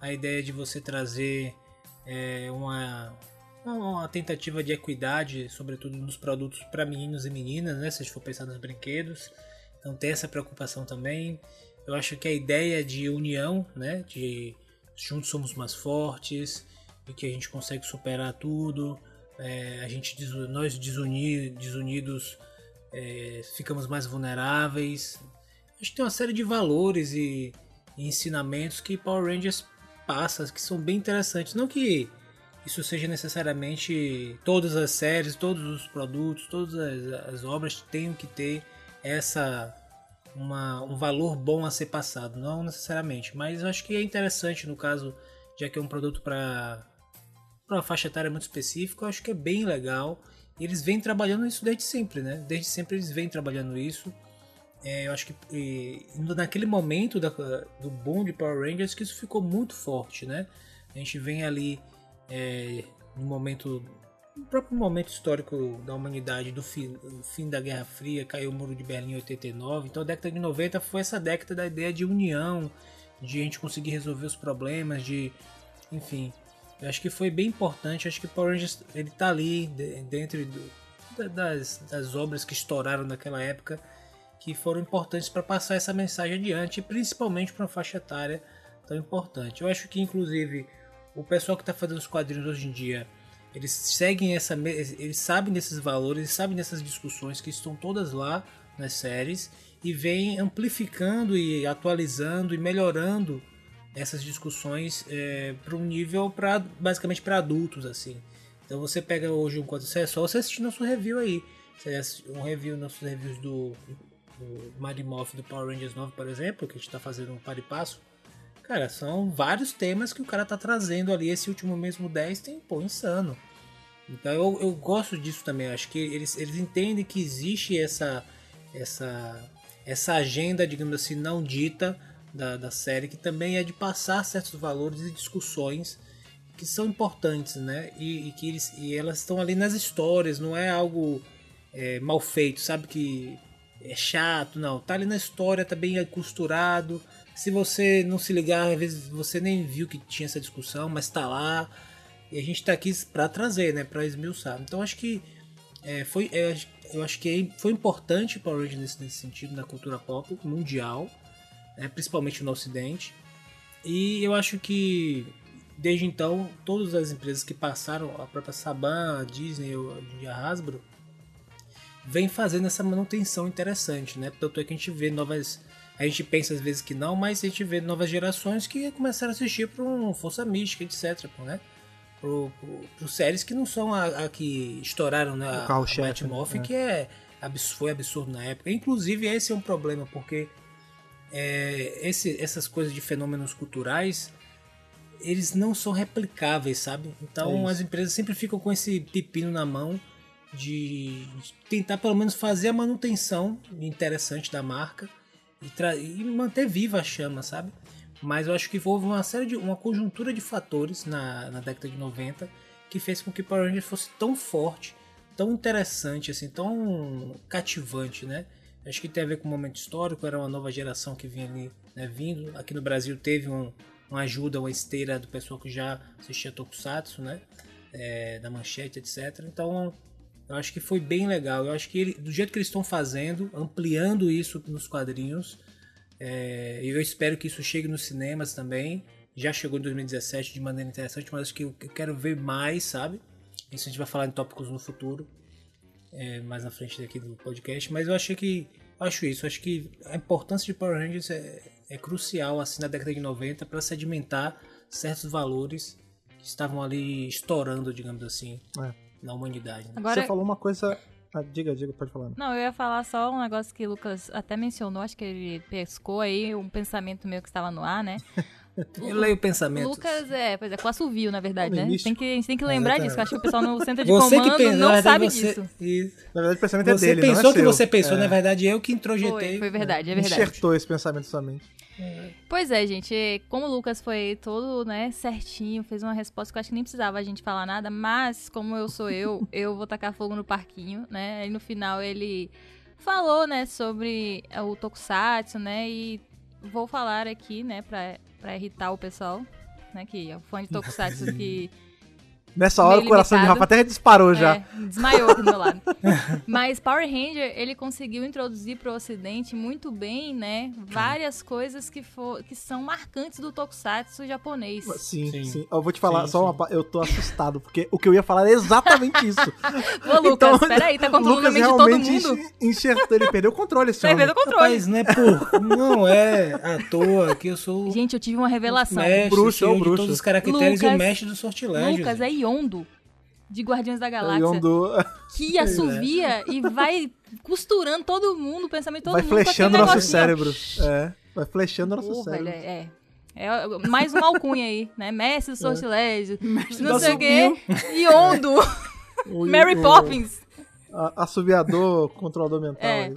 a ideia de você trazer é, uma uma tentativa de equidade, sobretudo nos produtos para meninos e meninas, né? Se a gente for pensar nos brinquedos. Então tem essa preocupação também. Eu acho que a ideia de união, né? De juntos somos mais fortes e que a gente consegue superar tudo. É, a gente nós desunir, desunidos é, ficamos mais vulneráveis. Acho que tem uma série de valores e, e ensinamentos que Power Rangers passa que são bem interessantes. Não que isso seja necessariamente todas as séries, todos os produtos, todas as, as obras tenham que ter essa uma, um valor bom a ser passado, não necessariamente, mas acho que é interessante no caso, já que é um produto para uma faixa etária muito específica, acho que é bem legal. Eles vêm trabalhando isso desde sempre, né? Desde sempre eles vêm trabalhando isso. É, eu acho que e, naquele momento da, do boom de Power Rangers que isso ficou muito forte, né? A gente vem ali é, no momento no próprio momento histórico da humanidade do do fim, da Guerra Fria, caiu o Muro de Berlim em 89. Então a década de 90 foi essa década da ideia de união, de a gente conseguir resolver os problemas, de enfim, eu acho que foi bem importante. Acho que Power Rangers ele tá ali dentro do, das, das obras que estouraram naquela época, que foram importantes para passar essa mensagem adiante, principalmente para uma faixa etária tão importante. Eu acho que inclusive o pessoal que está fazendo os quadrinhos hoje em dia, eles seguem essa, eles sabem desses valores, eles sabem dessas discussões que estão todas lá nas séries e vêm amplificando e atualizando e melhorando essas discussões é, para um nível para basicamente para adultos assim. Então você pega hoje um quadro, é só você assistir nosso review aí. Você um review, nossos reviews do, do do Power Rangers 9, por exemplo, que a gente está fazendo um par e passo Cara, são vários temas que o cara tá trazendo ali. Esse último mesmo 10 tem, pô, insano. Então eu, eu gosto disso também. acho que eles, eles entendem que existe essa, essa, essa agenda, digamos assim, não dita da, da série, que também é de passar certos valores e discussões que são importantes, né? E, e que eles, e elas estão ali nas histórias, não é algo é, mal feito, sabe? Que é chato, não. Tá ali na história, tá bem costurado se você não se ligar, às vezes você nem viu que tinha essa discussão, mas está lá. E a gente está aqui para trazer, né, para esmiuçar. Então acho que é, foi, é, eu acho que foi importante para o nesse, nesse, sentido na cultura pop mundial, né, principalmente no Ocidente. E eu acho que desde então todas as empresas que passaram, a própria Saban, a Disney a Hasbro, vem fazendo essa manutenção interessante, né? Tanto é que a gente vê novas a gente pensa às vezes que não, mas a gente vê novas gerações que começaram a assistir para um Força Mística, etc. Né? Por, séries que não são a, a que estouraram na né? Batmorph, né? que é, foi absurdo na época. Inclusive, esse é um problema, porque é, esse, essas coisas de fenômenos culturais eles não são replicáveis, sabe? Então é as empresas sempre ficam com esse pepino na mão de, de tentar pelo menos fazer a manutenção interessante da marca e, e manter viva a chama, sabe? Mas eu acho que houve uma série de uma conjuntura de fatores na, na década de 90 que fez com que Power Rangers fosse tão forte, tão interessante, assim, tão cativante, né? Acho que tem a ver com o momento histórico, era uma nova geração que vinha ali, né, vindo. Aqui no Brasil teve um, uma ajuda, uma esteira do pessoal que já assistia Tokusatsu, né? É, da manchete, etc. Então eu acho que foi bem legal. Eu acho que ele, do jeito que eles estão fazendo, ampliando isso nos quadrinhos, é, eu espero que isso chegue nos cinemas também. Já chegou em 2017 de maneira interessante, mas acho que eu, quero ver mais, sabe? Isso a gente vai falar em tópicos no futuro, é, mais na frente daqui do podcast. Mas eu achei que, acho isso, acho que a importância de Power Rangers é, é crucial assim na década de 90 para sedimentar certos valores que estavam ali estourando, digamos assim. É na humanidade. Né? Agora... Você falou uma coisa. Ah, diga, diga, pode falar. Não, eu ia falar só um negócio que o Lucas até mencionou, acho que ele pescou aí, um pensamento meu que estava no ar, né? Eu leio pensamentos. Lucas, é, pois é, com assovio, na verdade, né? Tem que, a gente tem que lembrar disso, que acho que o pessoal no centro de você comando pensa, não sabe você, disso. Isso. Na verdade, o pensamento é você dele, pensou é que você pensou, é. na verdade, eu que introjetei. Foi, foi verdade, é verdade. Enxertou esse pensamento somente. Pois é, gente. Como o Lucas foi todo, né, certinho, fez uma resposta que eu acho que nem precisava a gente falar nada, mas como eu sou eu, eu vou tacar fogo no parquinho, né? E no final ele falou, né, sobre o Tokusatsu, né? E vou falar aqui, né, pra, pra irritar o pessoal, né, que é fã de Tokusatsu que Nessa hora o coração de limitado. Rafa até disparou já. É, desmaiou do meu lado. Mas Power Ranger, ele conseguiu introduzir pro ocidente muito bem, né? Várias coisas que, for, que são marcantes do tokusatsu japonês. Sim, sim, Sim. Eu vou te falar, Sim, só sim. uma Eu tô assustado, porque o que eu ia falar é exatamente isso. Ô, Lucas, peraí, tá controlando a Lucas mente de todo realmente mundo? enx- enxertou, ele perdeu o controle, esse Você homem. perdeu o controle. Rapaz, não é por. Não é à toa que eu sou. Gente, eu tive uma revelação. mestre, Bruxo, senhor é de bruxo. todos os caracteres e o Lucas- mestre do sortilégio. Lucas é Yondo, de Guardiões da Ele Galáxia. andou- Que assovia e vai costurando todo mundo, o pensamento de todo vai mundo. aquele flechando nosso negocinho. cérebro. É, vai flechando nosso Pô, velho, cérebro. é. É mais uma alcunha aí, né? Mestre do sortilégio, não do sei o quê. Yondo, O- Mary o- Poppins. a- Assoviador, controlador mental. É.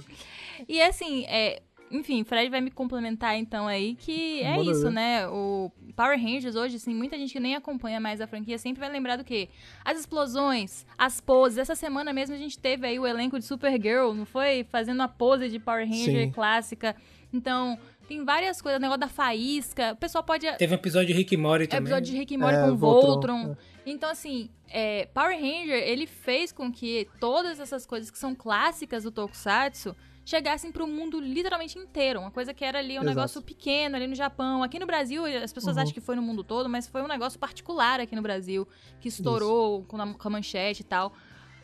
E assim, é, enfim, Fred vai me complementar então aí que é Manda isso, ver. né? O Power Rangers hoje, assim, muita gente que nem acompanha mais a franquia sempre vai lembrar do quê? As explosões, as poses. Essa semana mesmo a gente teve aí o elenco de Supergirl, não foi? Fazendo a pose de Power Ranger Sim. clássica. Então, tem várias coisas, o negócio da faísca. O pessoal pode Teve um episódio de Rick e Morty é também. episódio de Rick e Morty É, com o Voltron, Voltron. Então, assim, é, Power Ranger, ele fez com que todas essas coisas que são clássicas do Tokusatsu chegassem pro mundo literalmente inteiro. Uma coisa que era ali um Exato. negócio pequeno ali no Japão. Aqui no Brasil, as pessoas Uhum. acham que foi no mundo todo, mas foi um negócio particular aqui no Brasil, que estourou com a, com a manchete e tal.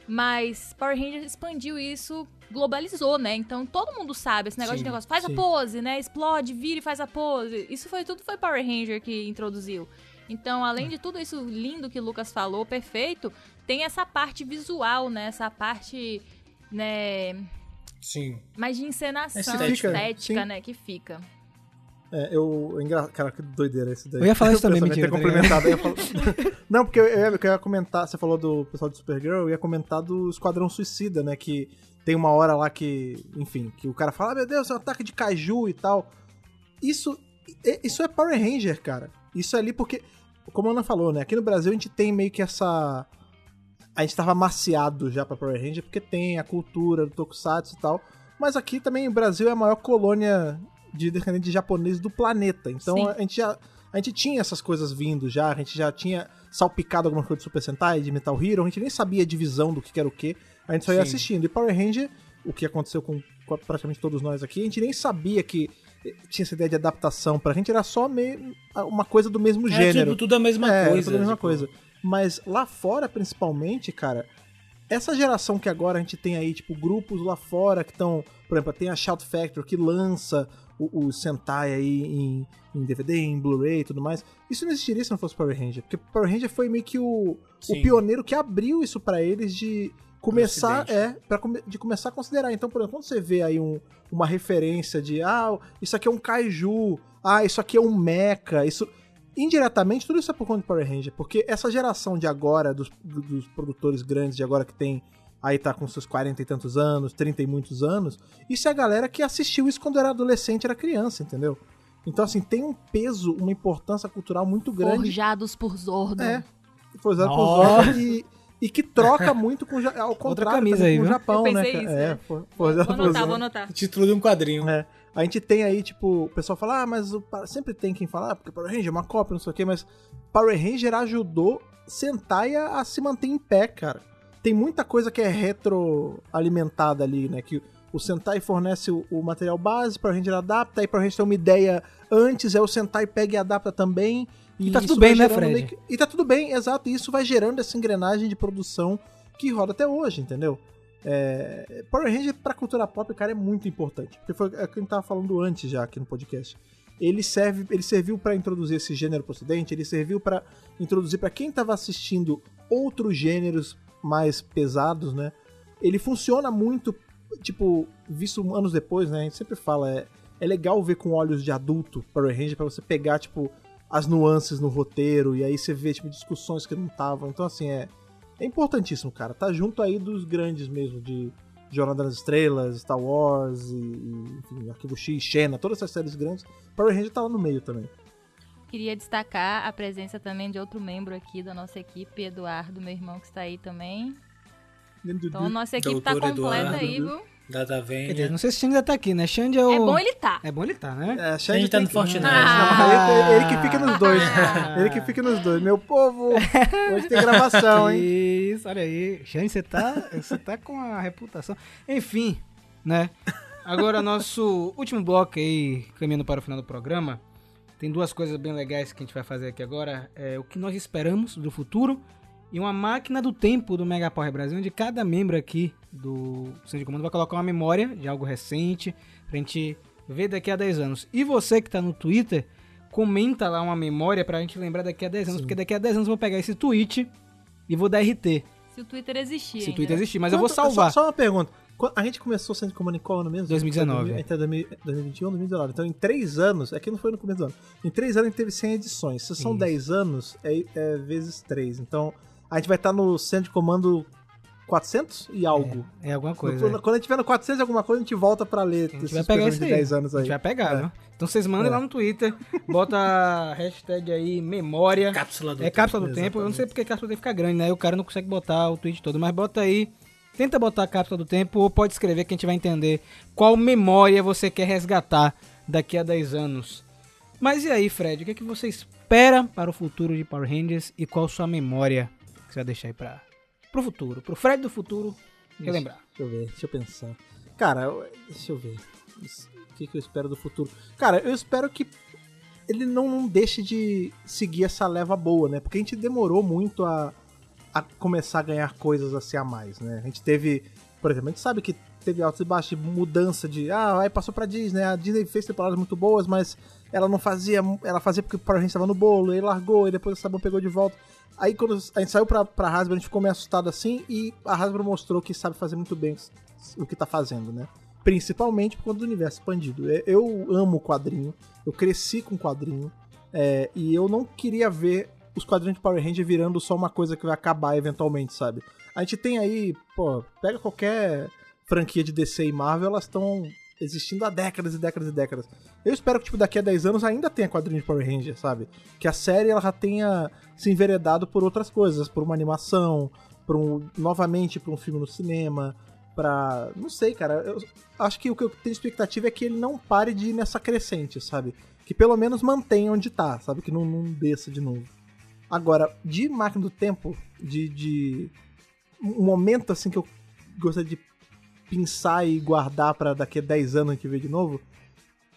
Mas Power Ranger expandiu isso, globalizou, né? Então todo mundo sabe esse negócio Sim, de negócio. Faz sim. a pose, né? Explode, vira e faz a pose. Isso foi tudo foi Power Ranger que introduziu. Então, além de tudo isso lindo que o Lucas falou, perfeito, tem essa parte visual, né? Essa parte, né? Sim. Mais de encenação, Estética, estética, né? Que fica. É, eu. engra- Cara, que doideira esse daí. Eu ia falar isso também, mentira, ter complementado, falar- Não, porque eu ia, eu ia comentar. Você falou do pessoal do Supergirl, eu ia comentar do Esquadrão Suicida, né? Que tem uma hora lá que. Enfim, que o cara fala: ah, meu Deus, é um ataque de caju e tal. Isso. é- Isso é Power Ranger, cara. Isso é ali porque. Como a Ana falou, né? Aqui no Brasil a gente tem meio que essa. A gente tava maciado já pra Power Ranger, porque tem a cultura do Tokusatsu e tal. Mas aqui também o Brasil é a maior colônia de descendentes de japoneses do planeta. Então Sim. a gente já. A gente tinha essas coisas vindo já, a gente já tinha salpicado alguma coisa de Super Sentai, de Metal Hero, a gente nem sabia a divisão do que era o que, a gente só ia Sim. assistindo. E Power Ranger, o que aconteceu com, praticamente todos nós aqui, a gente nem sabia que tinha essa ideia de adaptação, pra gente era só meio uma coisa do mesmo É gênero. tipo, tudo a mesma É, coisa. tudo a mesma tipo, coisa. Mas lá fora, principalmente, cara, essa geração que agora a gente tem aí, tipo, grupos lá fora que estão. Por exemplo, tem a Shout Factory que lança o, o Sentai aí em, em DVD, em Blu-ray e tudo mais. Isso não existiria se não fosse Power Ranger. Porque Power Ranger foi meio que o, o pioneiro que abriu isso pra eles de começar, é, come- de começar a considerar. Então, por exemplo, quando você vê aí um- uma referência de, ah, isso aqui é um kaiju, ah, isso aqui é um mecha, isso indiretamente tudo isso é por conta de Power Ranger, porque essa geração de agora, dos, do- dos produtores grandes de agora que tem aí tá com seus 40 e tantos anos, 30 e muitos anos, isso é a galera que assistiu isso quando era adolescente, era criança, entendeu? Então, assim, tem um peso, uma importância cultural muito grande. Forjados por Zordon. É. Foi usado por. Zordon e, e que troca muito com ao contrário camisa aí, com o? Japão, Eu né? isso, é, né? foi, Vou foi usado por anotar, Zordon. vou anotar. Título de um quadrinho. É. A gente tem aí, tipo, o pessoal fala, ah, mas o sempre tem quem fala, ah, porque Power Ranger é uma cópia, não sei o quê, mas Power Ranger ajudou Sentai a, a se manter em pé, cara. Tem muita coisa que é retroalimentada ali, né? Que o Sentai fornece o, o material base, Power Ranger adapta, aí Power Ranger tem uma ideia antes, aí o Sentai pega e adapta também. E tá isso tudo bem, né, Fred? que- E tá tudo bem, exato. E isso vai gerando essa engrenagem de produção que roda até hoje, entendeu? É, Power Ranger pra cultura pop, cara, é muito importante. Porque foi é o que a gente tava falando antes já aqui no podcast. Ele serve, ele serviu pra introduzir esse gênero pro ocidente, ele serviu pra introduzir pra quem tava assistindo outros gêneros mais pesados, né? Ele funciona muito, tipo, visto anos depois, né? A gente sempre fala, é, é legal ver com olhos de adulto Power Ranger pra você pegar, tipo, as nuances no roteiro e aí você vê, tipo, discussões que não estavam. Então, assim, é, é importantíssimo, cara. Tá junto aí dos grandes mesmo, de Jornada nas Estrelas, Star Wars e, e, enfim, Arquivo X, Xena, todas essas séries grandes. Power Ranger tá lá no meio também. Queria destacar a presença também de outro membro aqui da nossa equipe, Eduardo, meu irmão que está aí também. Então, nossa equipe tá Doutor completa Eduardo, aí, viu? Data Quer dizer, não sei se o Xande ainda tá aqui, né? Xande é o... É bom ele tá. É bom ele tá, né? É, gente tá no que- Fortnite. Ah. Ele, ele que fica nos dois. Ele que fica nos dois. Meu povo, hoje tem gravação, hein? Isso, olha aí. Xande, você tá, você tá com a reputação. Enfim, né? Agora, nosso último bloco aí, caminhando para o final do programa. Tem duas coisas bem legais que a gente vai fazer aqui agora. É o que nós esperamos do futuro e uma máquina do tempo do Mega Power Brasil, onde cada membro aqui do Centro de Comando vai colocar uma memória de algo recente pra gente ver daqui a 10 anos. E você que tá no Twitter, comenta lá uma memória pra gente lembrar daqui a 10 anos, porque daqui a 10 anos eu vou pegar esse tweet e vou dar RT. Se o Twitter existir. Se o Twitter né? existir, mas eu vou Quanto- salvar. Só, só uma pergunta. A gente começou sendo comando em qual ano mesmo? 2019. Entre 2021 e 2019. Então, em três anos, aqui não foi no começo do ano. Em três anos a gente teve 100 edições. Se são Isso. 10 anos, é, é vezes 3. Então, a gente vai estar no centro de comando 400 e algo. É alguma coisa. No- é. Quando a gente tiver no 400 e alguma coisa, a gente volta pra ler A gente esses vai pegar isso de aí. 10 anos A aí. gente vai pegar, É. viu? Então vocês mandem É. lá no Twitter, bota a hashtag aí memória. Cápsula do É cápsula do tempo. Eu não Exatamente. sei porque cápsula do tempo fica grande, né? O cara não consegue botar o tweet todo, mas bota aí. Tenta botar a cápsula do tempo ou pode escrever que a gente vai entender qual memória você quer resgatar daqui a 10 anos. Mas e aí, Fred? O que, é que você espera para o futuro de Power Rangers e qual sua memória que você vai deixar aí para pro futuro? Pro Fred do futuro relembrar. Deixa eu ver, deixa eu pensar. Cara, deixa eu ver. O que, que eu espero do futuro? Cara, eu espero que ele não, não deixe de seguir essa leva boa, né? Porque a gente demorou muito a, a começar a ganhar coisas assim a mais, né? A gente teve, por exemplo, a gente sabe que teve altos e baixos de mudança de, ah, aí passou pra Disney, a Disney fez temporadas muito boas, mas ela não fazia, ela fazia porque a gente estava no bolo, aí largou, e depois o Sabão pegou de volta. Aí quando a gente saiu pra, pra Hasbro, a gente ficou meio assustado assim, e a Hasbro mostrou que sabe fazer muito bem o que tá fazendo, né? Principalmente por conta do universo expandido. É, Eu amo o quadrinho, eu cresci com o quadrinho, é, e eu não queria ver os quadrinhos de Power Ranger virando só uma coisa que vai acabar eventualmente, sabe? A gente tem aí, pô, pega qualquer franquia de DC e Marvel, elas estão existindo há décadas e décadas e décadas. Eu espero que, tipo, daqui a 10 anos ainda tenha quadrinho de Power Ranger, sabe? Que a série ela já tenha se enveredado por outras coisas, por uma animação, por um, novamente por um filme no cinema, pra. Não sei, cara. Eu acho que o que eu tenho expectativa é que ele não pare de ir nessa crescente, sabe? Que pelo menos mantenha onde tá, sabe? Que não, não desça de novo. Agora, de máquina do tempo, de, de um momento assim que eu gostaria de pensar e guardar pra daqui a 10 anos a gente ver de novo.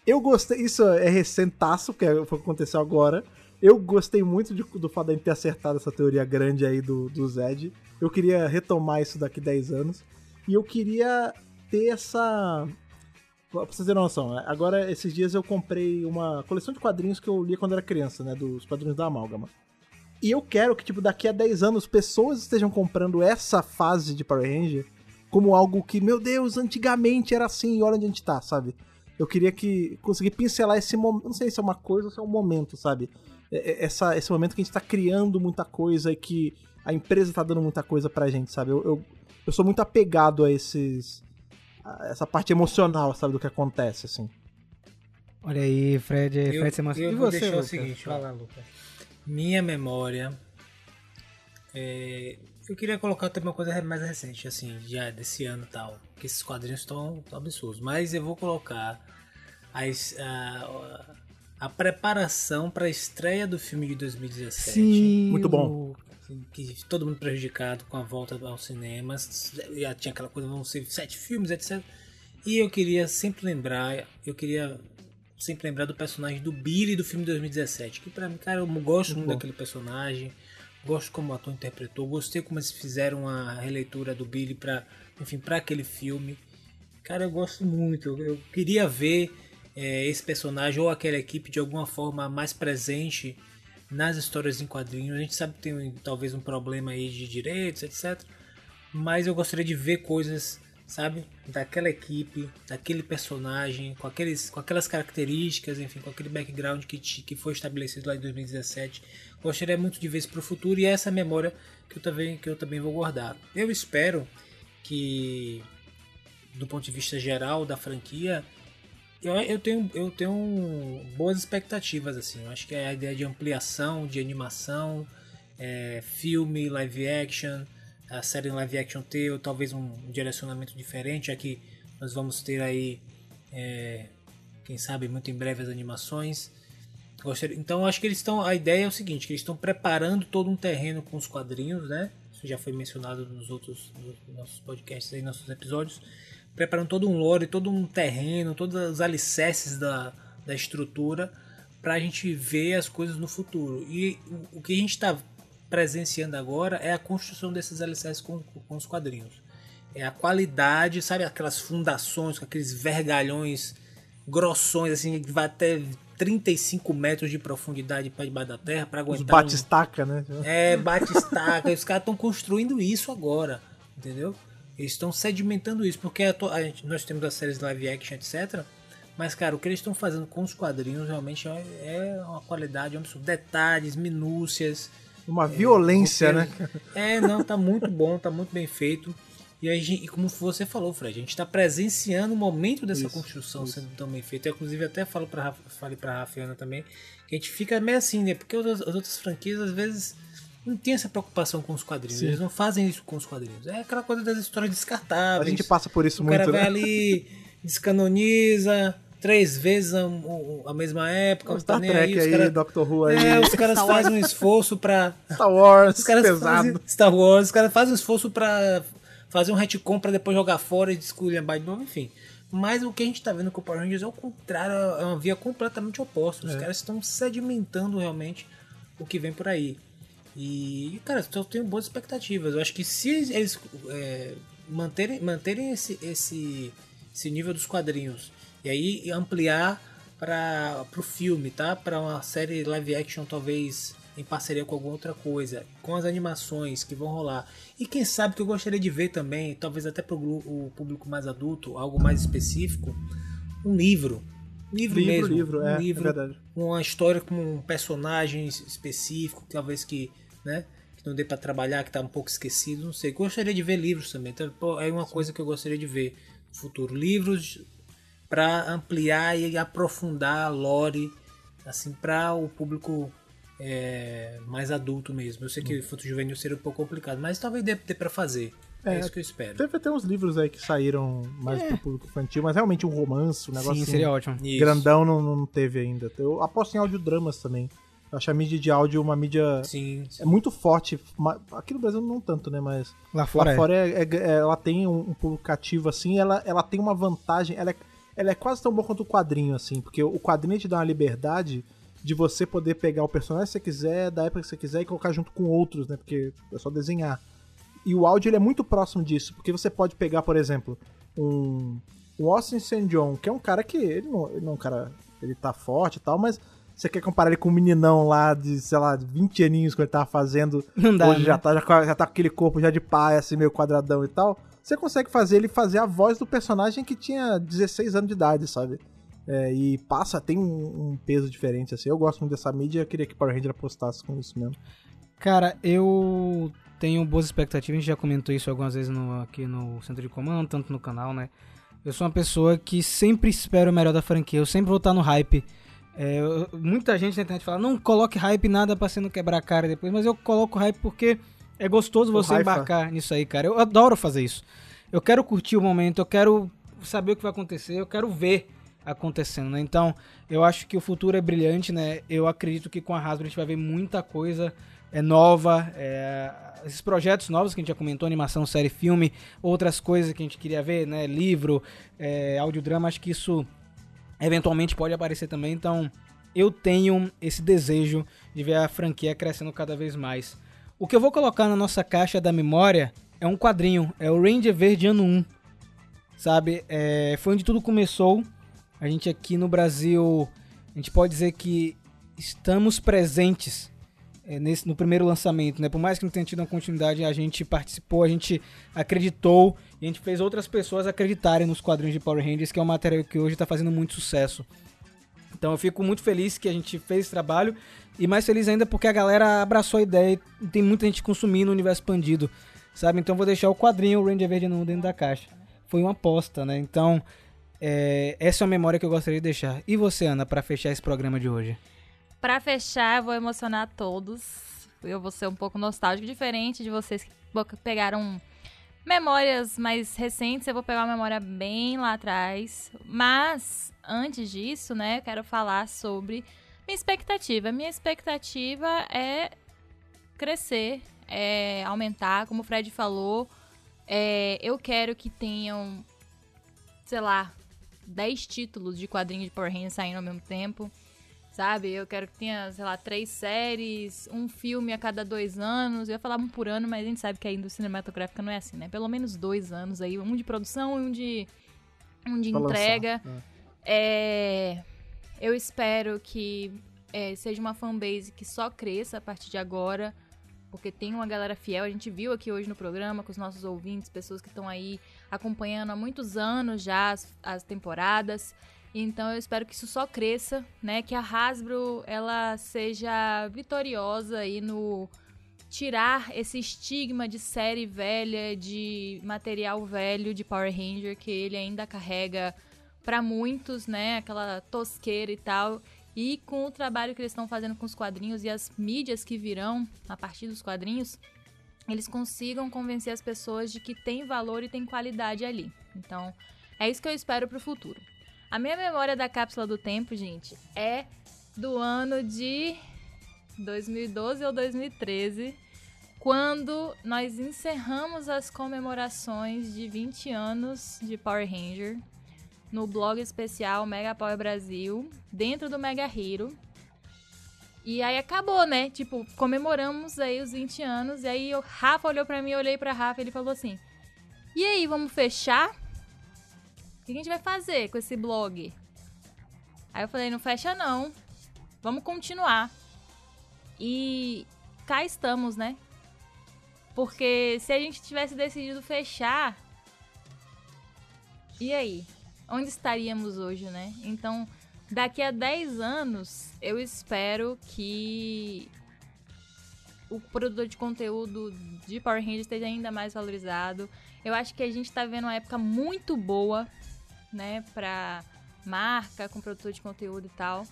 Eu gostei, isso é recentaço, que é- foi o que aconteceu agora. Eu gostei muito de- do fato de gente ter acertado essa teoria grande aí do, do Zed. Eu queria retomar isso daqui a 10 anos. E eu queria ter essa. Pra vocês terem uma noção, agora esses dias eu comprei uma coleção de quadrinhos que eu lia quando era criança, né? Dos quadrinhos da Amálgama. E eu quero que, tipo, daqui a 10 anos pessoas estejam comprando essa fase de Power Ranger como algo que, meu Deus, antigamente era assim e olha onde a gente tá, sabe? Eu queria que conseguir pincelar esse momento. Não sei se é uma coisa ou se é um momento, sabe? É- é- Essa, esse momento que a gente tá criando muita coisa e que a empresa tá dando muita coisa pra gente, sabe? Eu, eu, eu sou muito apegado a esses. a essa parte emocional, sabe, do que acontece, assim. Olha aí, Fred. Eu, Fred, você mostra. eu E vou você, deixar Lucas? o seguinte, Vai lá, Lucas. Minha memória. é, eu queria colocar também uma coisa mais recente, assim, já desse ano e tal. Que esses quadrinhos estão tão absurdos. Mas eu vou colocar as- a, a preparação para a estreia do filme de 2017. Sim. Muito bom. que todo mundo prejudicado com a volta aos cinemas. Já tinha aquela coisa, vão ser sete filmes, etc. E eu queria sempre lembrar, eu queria sempre lembrar do personagem do Billy do filme de 2017, que pra mim, cara, eu gosto muito bom. daquele personagem, gosto como o ator interpretou, gostei como eles fizeram a releitura do Billy para, enfim, para aquele filme. Cara, eu gosto muito, eu, queria ver é, esse personagem ou aquela equipe de alguma forma mais presente nas histórias em quadrinhos. A gente sabe que tem talvez um problema aí de direitos, etc. Mas eu gostaria de ver coisas, sabe, daquela equipe, daquele personagem, com, aqueles, com aquelas características, enfim, com aquele background que, ti- que foi estabelecido lá em 2017. Gostaria muito de ver isso para o futuro e é essa memória que eu também, que eu também vou guardar. Eu espero que, do ponto de vista geral da franquia, eu, eu, tenho, eu tenho boas expectativas, assim. Eu acho que a ideia de ampliação, de animação, é, filme, live action, a série em live action ter talvez um direcionamento diferente, já que Nós vamos ter aí, é, quem sabe, muito em breve as animações. Gostaria, então acho que eles estão. A ideia é o seguinte, que eles estão preparando todo um terreno com os quadrinhos, né? Isso já foi mencionado nos outros nos nossos podcasts aí, nossos episódios. Preparando todo um lore, todo um terreno, todos os alicerces da, da estrutura para a gente ver as coisas no futuro. E o que a gente está presenciando agora é a construção desses alicerces com, com os quadrinhos. É a qualidade, sabe aquelas fundações com aqueles vergalhões grossões, assim, que vai até 35 metros de profundidade para debaixo da terra para aguentar. Os bate-estaca, um... né? É, bate-estaca. os caras estão construindo isso agora, entendeu? Eles estão sedimentando isso, porque a, a gente, nós temos as séries live action, etc. Mas, cara, o que eles estão fazendo com os quadrinhos realmente é, é uma qualidade, é um detalhes, minúcias. Uma violência, é, né? É, não, tá muito bom, tá muito bem feito. E, aí, e como você falou, Fred, a gente está presenciando o momento dessa isso, construção isso. sendo tão bem feita. Eu, inclusive, até falo para falei para a Rafiana também, que a gente fica meio assim, né? Porque as, as outras franquias, às vezes, não tem essa preocupação com os quadrinhos. Sim. Eles não fazem isso com os quadrinhos. É aquela coisa das histórias descartáveis. A gente passa por isso o muito, O cara né? vai ali, descanoniza, três vezes a, a mesma época. O Star Trek aí, aí cara... Doctor Who aí. É, os caras fazem um esforço pra. Star Wars, os caras pesado. Fazem... Star Wars, os caras fazem um esforço pra fazer um retcon pra depois jogar fora e desculhambar de novo, enfim. Mas o que a gente tá vendo com o Power Rangers é o contrário, é uma via completamente oposta. Os é. caras estão sedimentando realmente o que vem por aí. E, cara, eu tenho boas expectativas. Eu acho que se eles é, manterem, manterem esse, esse, esse nível dos quadrinhos e aí ampliar para o filme, tá? Para uma série live action talvez em parceria com alguma outra coisa, com as animações que vão rolar. E quem sabe que eu gostaria de ver também, talvez até para o público mais adulto, algo mais específico, um livro. Livro, livro mesmo. Livro, um é, livro, é verdade. Uma história com um personagem específico, talvez que, né, que não dê para trabalhar, que está um pouco esquecido, não sei. Gostaria de ver livros também. Então, é uma coisa que eu gostaria de ver no futuro. Livros para ampliar e aprofundar a lore, assim, para o público é, mais adulto mesmo. Eu sei que infanto hum. juvenil seria um pouco complicado, mas talvez dê, dê para fazer. É, é, isso que eu espero. Deve ter uns livros aí que saíram mais é. pro público infantil, mas realmente um romance, um negócio Sim, assim, seria ótimo. grandão não, não teve ainda. Eu aposto em audiodramas também. Eu acho a mídia de áudio uma mídia sim, sim. é muito forte. Aqui no Brasil não tanto, né? Mas lá fora, lá é. fora é, é, ela tem um, um público cativo assim. Ela, ela tem uma vantagem. Ela é, ela é quase tão boa quanto o quadrinho, assim, porque o quadrinho te dá uma liberdade de você poder pegar o personagem que você quiser, da época que você quiser e colocar junto com outros, né? Porque é só desenhar. E o áudio ele é muito próximo disso, porque você pode pegar, por exemplo, um, um Austin St. John, que é um cara que ele não, ele não é um cara, ele tá forte e tal, mas você quer comparar ele com um meninão lá de, sei lá, 20 aninhos que ele tava fazendo, não dá, hoje né? já, tá, já, já tá com aquele corpo já de pai, assim, meio quadradão e tal, você consegue fazer ele fazer a voz do personagem que tinha 16 anos de idade, sabe? É, e passa, tem um, um, peso diferente, assim. Eu gosto muito dessa mídia eu queria que Power Ranger apostasse com isso mesmo. Cara, eu tenho boas expectativas, a gente já comentou isso algumas vezes no, aqui no centro de comando, tanto no canal, né? Eu sou uma pessoa que sempre espero o melhor da franquia, eu sempre vou estar no hype. É, muita gente na internet fala, não coloque hype nada pra você não quebrar a cara depois, mas eu coloco hype porque é gostoso você Raifa. embarcar nisso aí, cara. Eu adoro fazer isso. Eu quero curtir o momento, eu quero saber o que vai acontecer, eu quero ver acontecendo, né? Então, eu acho que o futuro é brilhante, né? Eu acredito que com a Hasbro a gente vai ver muita coisa é, nova, é, esses projetos novos que a gente já comentou, animação, série, filme, outras coisas que a gente queria ver, né? Livro, é, audiodrama, acho que isso eventualmente pode aparecer também. Então, eu tenho esse desejo de ver a franquia crescendo cada vez mais. O que eu vou colocar na nossa caixa da memória é um quadrinho, é o Ranger Verde ano 1. Sabe? É, foi onde tudo começou. A gente aqui no Brasil, a gente pode dizer que estamos presentes é, nesse, no primeiro lançamento, né? Por mais que não tenha tido uma continuidade, a gente participou, a gente acreditou e a gente fez outras pessoas acreditarem nos quadrinhos de Power Rangers, que é um material que hoje está fazendo muito sucesso. Então eu fico muito feliz que a gente fez esse trabalho e mais feliz ainda porque a galera abraçou a ideia e tem muita gente consumindo o universo expandido, sabe? Então vou deixar o quadrinho, Ranger Verde no dentro da caixa. Foi uma aposta, né? Então é, essa é a memória que eu gostaria de deixar. E você, Ana, para fechar esse programa de hoje? Para fechar, eu vou emocionar todos. Eu vou ser um pouco nostálgico, diferente de vocês que pegaram Memórias mais recentes, eu vou pegar uma memória bem lá atrás. Mas, antes disso, né, eu quero falar sobre minha expectativa. Minha expectativa é crescer, é aumentar, como o Fred falou. É, eu quero que tenham, sei lá, 10 títulos de quadrinhos de Power Rangers saindo ao mesmo tempo. Sabe? Eu quero que tenha, sei lá, três séries, um filme a cada dois anos. Eu ia falar um por ano, mas a gente sabe que a indústria cinematográfica não é assim, né? Pelo menos dois anos aí, um de produção e um de, um de Pra lançar, entrega. né? É, eu espero que é, seja uma fanbase que só cresça a partir de agora, porque tem uma galera fiel. A gente viu aqui hoje no programa com os nossos ouvintes, pessoas que estão aí acompanhando há muitos anos já as, as temporadas. Então eu espero que isso só cresça, né? Que a Hasbro ela seja vitoriosa aí no tirar esse estigma de série velha, de material velho de Power Ranger que ele ainda carrega para muitos, né? Aquela tosqueira e tal. E com o trabalho que eles estão fazendo com os quadrinhos e as mídias que virão a partir dos quadrinhos, eles consigam convencer as pessoas de que tem valor e tem qualidade ali. Então, é isso que eu espero pro futuro. A minha memória da cápsula do tempo, gente, é do ano de 2012 ou 2013, quando nós encerramos as comemorações de 20 anos de Power Ranger no blog especial Mega Power Brasil, dentro do Mega Hero. E aí acabou, né? Tipo, comemoramos aí os 20 anos. E aí o Rafa olhou pra mim, eu olhei pra Rafa ele falou assim: E aí, vamos fechar? Que a gente vai fazer com esse blog? Aí eu falei: Não fecha não. Vamos continuar. E cá estamos, né? Porque se a gente tivesse decidido fechar. E aí? Onde estaríamos hoje, né? Então, daqui a 10 anos, eu espero que o produtor de conteúdo de Power Rangers esteja ainda mais valorizado. Eu acho que a gente tá vendo uma época muito boa, né, pra marca, com produtor de conteúdo e tal.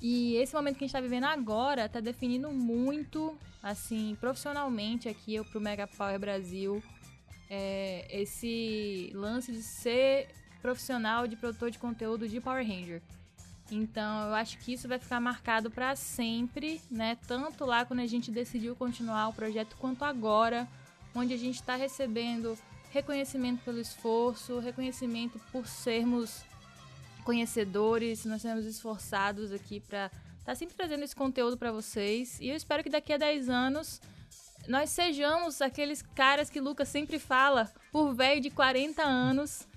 E esse momento que a gente tá vivendo agora tá definindo muito, assim, profissionalmente aqui pro Mega Power Brasil, é, esse lance de ser profissional de produtor de conteúdo de Power Ranger. Então, eu acho que isso vai ficar marcado para sempre, né? Tanto lá quando a gente decidiu continuar o projeto, quanto agora, onde a gente está recebendo reconhecimento pelo esforço, reconhecimento por sermos conhecedores, nós sermos esforçados aqui para estar tá sempre trazendo esse conteúdo para vocês. E eu espero que daqui a 10 anos nós sejamos aqueles caras que Lucas sempre fala, por velho de 40 anos,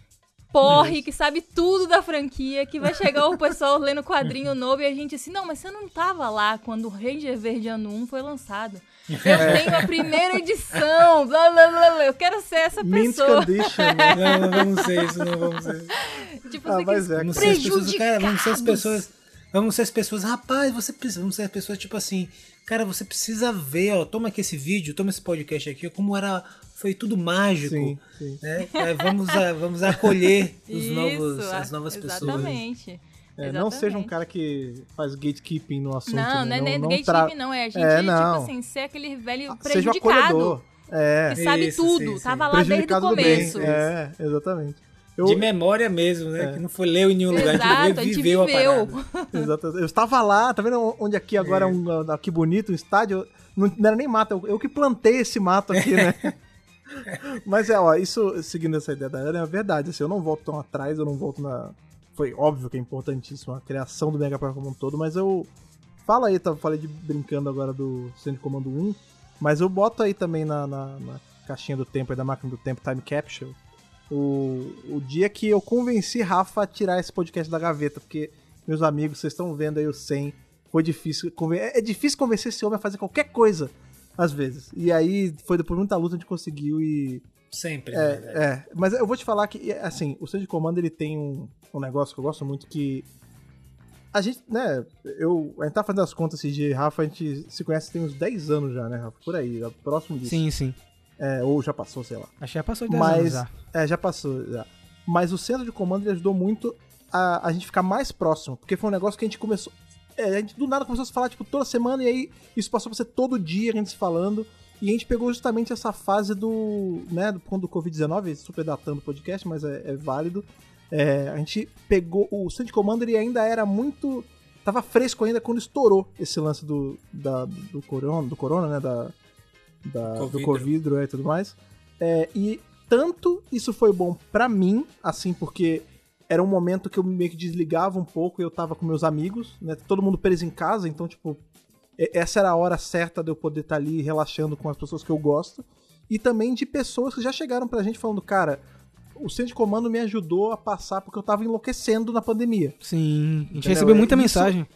porre, que sabe tudo da franquia, que vai chegar o pessoal lendo quadrinho novo e a gente assim, não, mas você não tava lá quando o Ranger Verde Ano 1 foi lançado. Eu tenho a primeira edição, blá blá blá blá. Eu quero ser essa Mint pessoa. condition, né? Não, não vamos ser isso, não vamos ser. Tipo, Ah, mas é. Vamos ser as pessoas, cara, vamos ser as pessoas. Vamos ser as pessoas, rapaz, você precisa. Vamos ser as pessoas, tipo assim, cara, você precisa ver, ó, toma aqui esse vídeo, toma esse podcast aqui, ó, como era. Foi tudo mágico. Sim, sim. Né? É, vamos, a- vamos acolher os Isso, novos, as novas pessoas. Exatamente. É, não seja um Exatamente. cara que faz gatekeeping no assunto. Não, né? não é nem gatekeeping, tra- não. É a gente, É, tipo não. assim, ser aquele velho Seja o prejudicado. acolhedor. É, Que sabe Isso, tudo. sim, sim. Tava lá desde o prejudicado do bem. começo. É, exatamente. Eu, De memória mesmo, né? É. Que não foi leu em nenhum lugar, Exato, a a gente gente viveu, viveu. a parada. Exato. Eu estava lá, tá vendo onde aqui agora é um aqui bonito, um estádio? Não, não era nem mato, eu, eu que plantei esse mato aqui, né? Mas é, ó, isso, seguindo essa ideia da Ana, é verdade. Assim, eu não volto tão atrás, eu não volto na. Foi óbvio que é importantíssimo a criação do Mega Power como um todo, mas eu. Fala aí, tá, falei de brincando agora do Centro de Comando 1, mas eu boto aí também na, na, na caixinha do tempo, aí da máquina do tempo, Time Capsule, o, o dia que eu convenci Rafa a tirar esse podcast da gaveta, porque, meus amigos, vocês estão vendo aí o 100, foi difícil. É é difícil convencer esse homem a fazer qualquer coisa, às vezes. E aí, foi depois de muita luta, a gente conseguiu e. Sempre, na verdade. É, mas eu vou te falar que, assim, o Centro de Comando ele tem um, um negócio que eu gosto muito que. A gente, né, eu. A gente tá fazendo as contas esses dias, Rafa, a gente se conhece tem uns 10 anos já, né, Rafa? Por aí, próximo disso. Sim, sim. É, ou já passou, sei lá. Acho que já passou de 10 anos Mas. já. É, já passou, já. Mas o centro de comando ajudou muito a, a gente ficar mais próximo. Porque foi um negócio que a gente começou. É, a gente do nada começou a se falar, tipo, toda semana, e aí isso passou pra ser todo dia a gente se falando. E a gente pegou justamente essa fase do, né, do ponto do Covid-19, super datando o podcast, mas é, é válido. É, a gente pegou, o Stand Commander ele ainda era muito, tava fresco ainda quando estourou esse lance do, da, do corona, do corona, né, da, da do Covidro. Covidro e tudo mais. É, e tanto isso foi bom pra mim, assim, porque era um momento que eu meio que desligava um pouco e eu tava com meus amigos, né? Todo mundo preso em casa, então, tipo, e- essa era a hora certa de eu poder estar ali relaxando com as pessoas que eu gosto. E também de pessoas que já chegaram pra gente falando, cara, o centro de comando me ajudou a passar porque eu tava enlouquecendo na pandemia. Sim, a gente Entendeu? recebeu muita Isso- mensagem.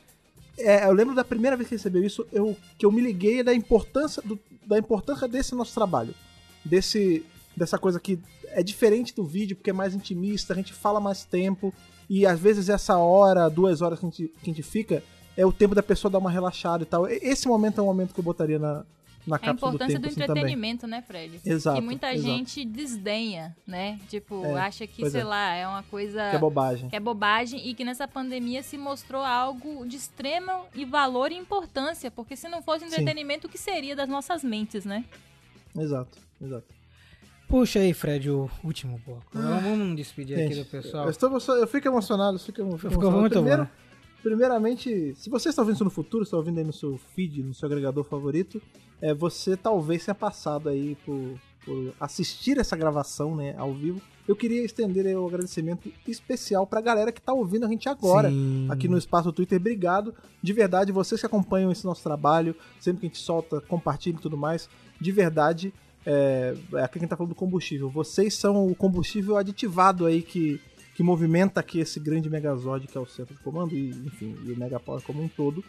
É, eu lembro da primeira vez que recebeu isso, eu, que eu me liguei da importância, do- da importância desse nosso trabalho. Desse, dessa coisa que é diferente do vídeo, porque é mais intimista, a gente fala mais tempo, e às vezes essa hora, duas horas que a gente, que a gente fica, é o tempo da pessoa dar uma relaxada e tal. Esse momento é um momento que eu botaria na, na A cápsula do importância tempo do assim, também. entretenimento, né, Fred? Exato, Que muita exato. gente desdenha, né? Tipo, É, acha que, sei é. lá, é uma coisa Que é bobagem. que é bobagem e que nessa pandemia se mostrou algo de extremo e valor e importância, porque se não fosse Sim. entretenimento, o que seria das nossas mentes, né? Exato, exato. Puxa aí, Fred, o último bloco. Vamos nos despedir aqui Gente, do pessoal. Eu, estou, eu fico emocionado, eu fico, eu fico emocionado. muito Primeiro, bom. primeiramente, se você está ouvindo isso no futuro, está ouvindo aí no seu feed, no seu agregador favorito, é, você talvez tenha passado aí por, por assistir essa gravação né, ao vivo. Eu queria estender o agradecimento especial para a galera que está ouvindo a gente agora. Sim. Aqui no espaço do Twitter, obrigado. De verdade, vocês que acompanham esse nosso trabalho, sempre que a gente solta, compartilha e tudo mais. De verdade, é, é aqui quem tá falando do combustível. Vocês são o combustível aditivado aí que, que movimenta aqui esse grande Megazord que é o centro de comando e, enfim, e o Megapower como um todo.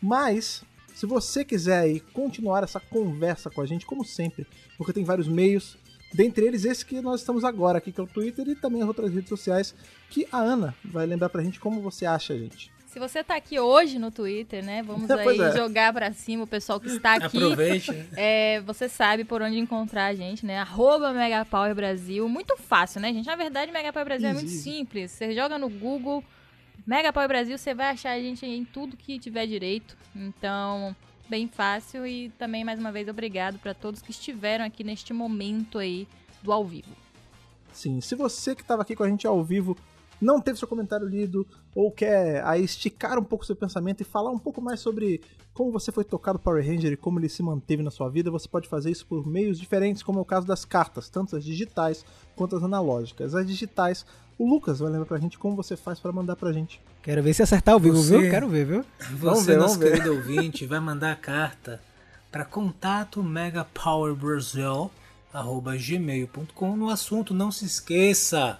Mas, se você quiser aí continuar essa conversa com a gente, como sempre, porque tem vários meios, dentre eles esse que nós estamos agora aqui, que é o Twitter, e também as outras redes sociais, que a Ana vai lembrar pra gente como você acha, gente. Se você tá aqui hoje no Twitter, né? Vamos aí é. jogar pra cima o pessoal que está aqui. Aproveite. É, você sabe por onde encontrar a gente, né? Arroba Megapower Brasil. Muito fácil, né, gente? Na verdade, Megapower Brasil é muito simples. Você joga no Google Megapower Brasil, você vai achar a gente em tudo que tiver direito. Então, bem fácil. E também, mais uma vez, obrigado para todos que estiveram aqui neste momento aí do ao vivo. Sim, se você que estava aqui com a gente ao vivo não teve seu comentário lido ou quer aí esticar um pouco seu pensamento e falar um pouco mais sobre como você foi tocado Power Ranger e como ele se manteve na sua vida, você pode fazer isso por meios diferentes, como é o caso das cartas, tanto as digitais quanto as analógicas. As digitais, o Lucas vai lembrar pra gente como você faz para mandar pra gente. Quero ver se acertar ao vivo, Você- viu? Quero ver, viu? Vamos Você, ver, nosso vamos ver. querido ouvinte, vai mandar a carta para contato megapowerbrasil@gmail.com no assunto. Não se esqueça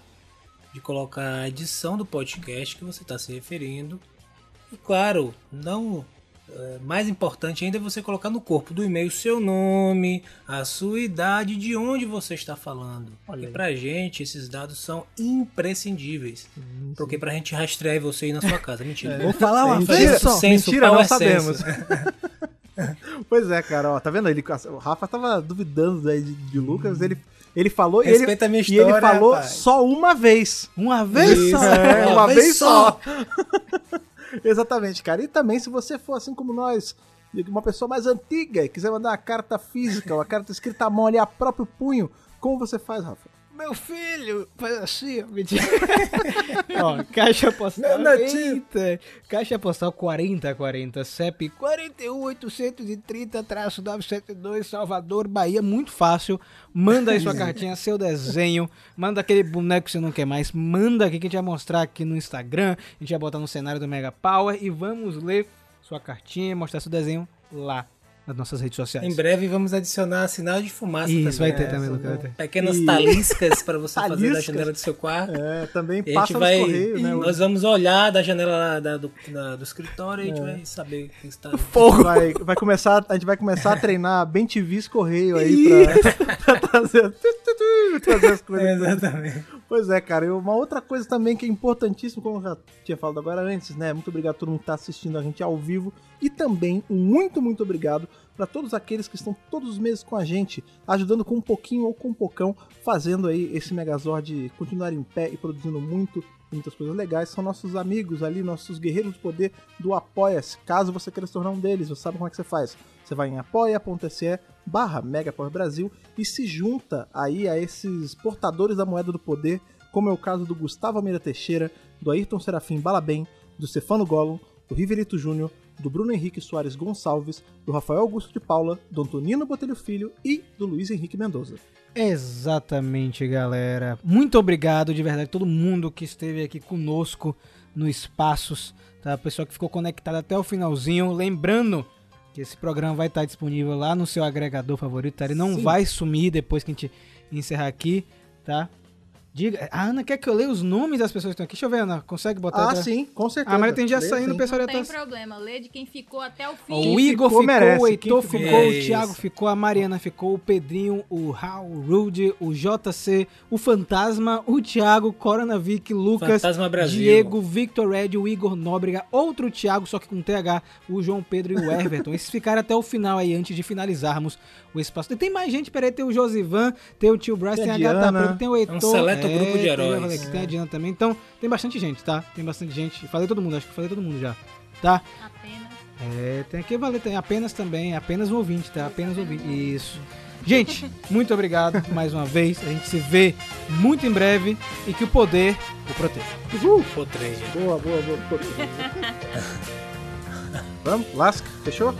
de colocar a edição do podcast que você está se referindo. E claro, não é, mais importante ainda é você colocar no corpo do e-mail seu nome, a sua idade, de onde você está falando. Olha e pra gente esses dados são imprescindíveis. Porque pra gente rastrear você aí na sua casa. Mentira. Vou falar uma Mentira, vez só. Censo, mentira, nós sabemos. Pois é, cara, ó, tá vendo? Ele, o Rafa tava duvidando aí de, de Lucas, ele, ele falou e ele, Respeita a minha e ele história, falou rapaz. só uma vez. Uma vez Isso. só. É, uma vez só. Exatamente, cara. E também, se você for assim como nós, uma pessoa mais antiga e quiser mandar uma carta física, uma carta escrita à mão ali a próprio punho, como você faz, Rafa? Meu filho, faz assim, mentira. ó, caixa postal. Meu. Eita, caixa postal 4040, CEP 41830-972, Salvador, Bahia, muito fácil. Manda aí sua cartinha, seu desenho, manda aquele boneco que você não quer mais, manda aqui que a gente vai mostrar aqui no Instagram, a gente vai botar no cenário do Mega Power e vamos ler sua cartinha, mostrar seu desenho lá nas nossas redes sociais. Em breve vamos adicionar sinal de fumaça Isso, vai também. ter também, Lucas, vai ter. Pequenas E- taliscas para você fazer da Taliscas? janela do seu quarto. É, também E passa vai. correios, né? Nós vamos olhar da janela lá da- do, da- do escritório e a gente vai saber o que está. Fogo. Vai, vai começar, a gente vai começar a treinar bem TVs correio aí pra trazer, trazer as coisas. Exatamente. Pois é, cara. E uma outra coisa também que é importantíssima, como eu já tinha falado agora antes, né? Muito obrigado a todo mundo que está assistindo a gente ao vivo. E também um muito, muito obrigado para todos aqueles que estão todos os meses com a gente, ajudando com um pouquinho ou com um pocão, fazendo aí esse Megazord continuar em pé e produzindo muito muitas coisas legais. São nossos amigos ali, nossos guerreiros do poder do Apoia-se. Caso você queira se tornar um deles, você sabe como é que você faz. Você vai em apoia.se barra Brasil e se junta aí a esses portadores da moeda do poder, como é o caso do Gustavo Almeida Teixeira, do Ayrton Serafim Balabem, do Stefano Gollum, do Riverito Júnior, do Bruno Henrique Soares Gonçalves, do Rafael Augusto de Paula, do Antonino Botelho Filho e do Luiz Henrique Mendoza. Exatamente, galera. Muito obrigado de verdade todo mundo que esteve aqui conosco no Espaços, tá? O pessoal que ficou conectado até o finalzinho, lembrando que esse programa vai estar disponível lá no seu agregador favorito, tá? Ele não Sim. vai sumir depois que a gente encerrar aqui, tá? Diga, a Ana quer que eu leia os nomes das pessoas que estão aqui. Deixa eu ver, Ana, consegue botar? Ah, sim, com certeza. Ah, mas tem já Lê, saindo, o pessoal já Não tem tá... problema, lê de quem ficou até o fim. O Igor ficou, merece. o Heitor Quem ficou, ficou. o Thiago ficou, a Mariana ficou, o Pedrinho, o Raul, o Rude, o JC, o Fantasma, o Thiago, Coronavik, Lucas, Fantasma Brasil. Diego, Victor Red, o Igor Nóbrega, outro Thiago, só que com TH, o João Pedro e o Everton. Esses ficaram até o final aí, antes de finalizarmos o espaço. Tem mais gente, peraí, tem o Josivan, tem o Tio Bryce, Tem tem, a a Gata tem o Heitor. um seleto grupo de tem, heróis. olha aqui, Tem a Diana também, então tem bastante gente, tá? Tem bastante gente. Falei todo mundo, acho que falei todo mundo já, tá? Apenas. É, tem aqui valer, tem apenas também, apenas um ouvinte, tá? Apenas um ouvinte. Isso. Gente, muito obrigado mais uma vez. A gente se vê muito em breve e que o poder o proteja. Uhul. Potreja. Boa, boa, boa. boa. Vamos, lasca, fechou?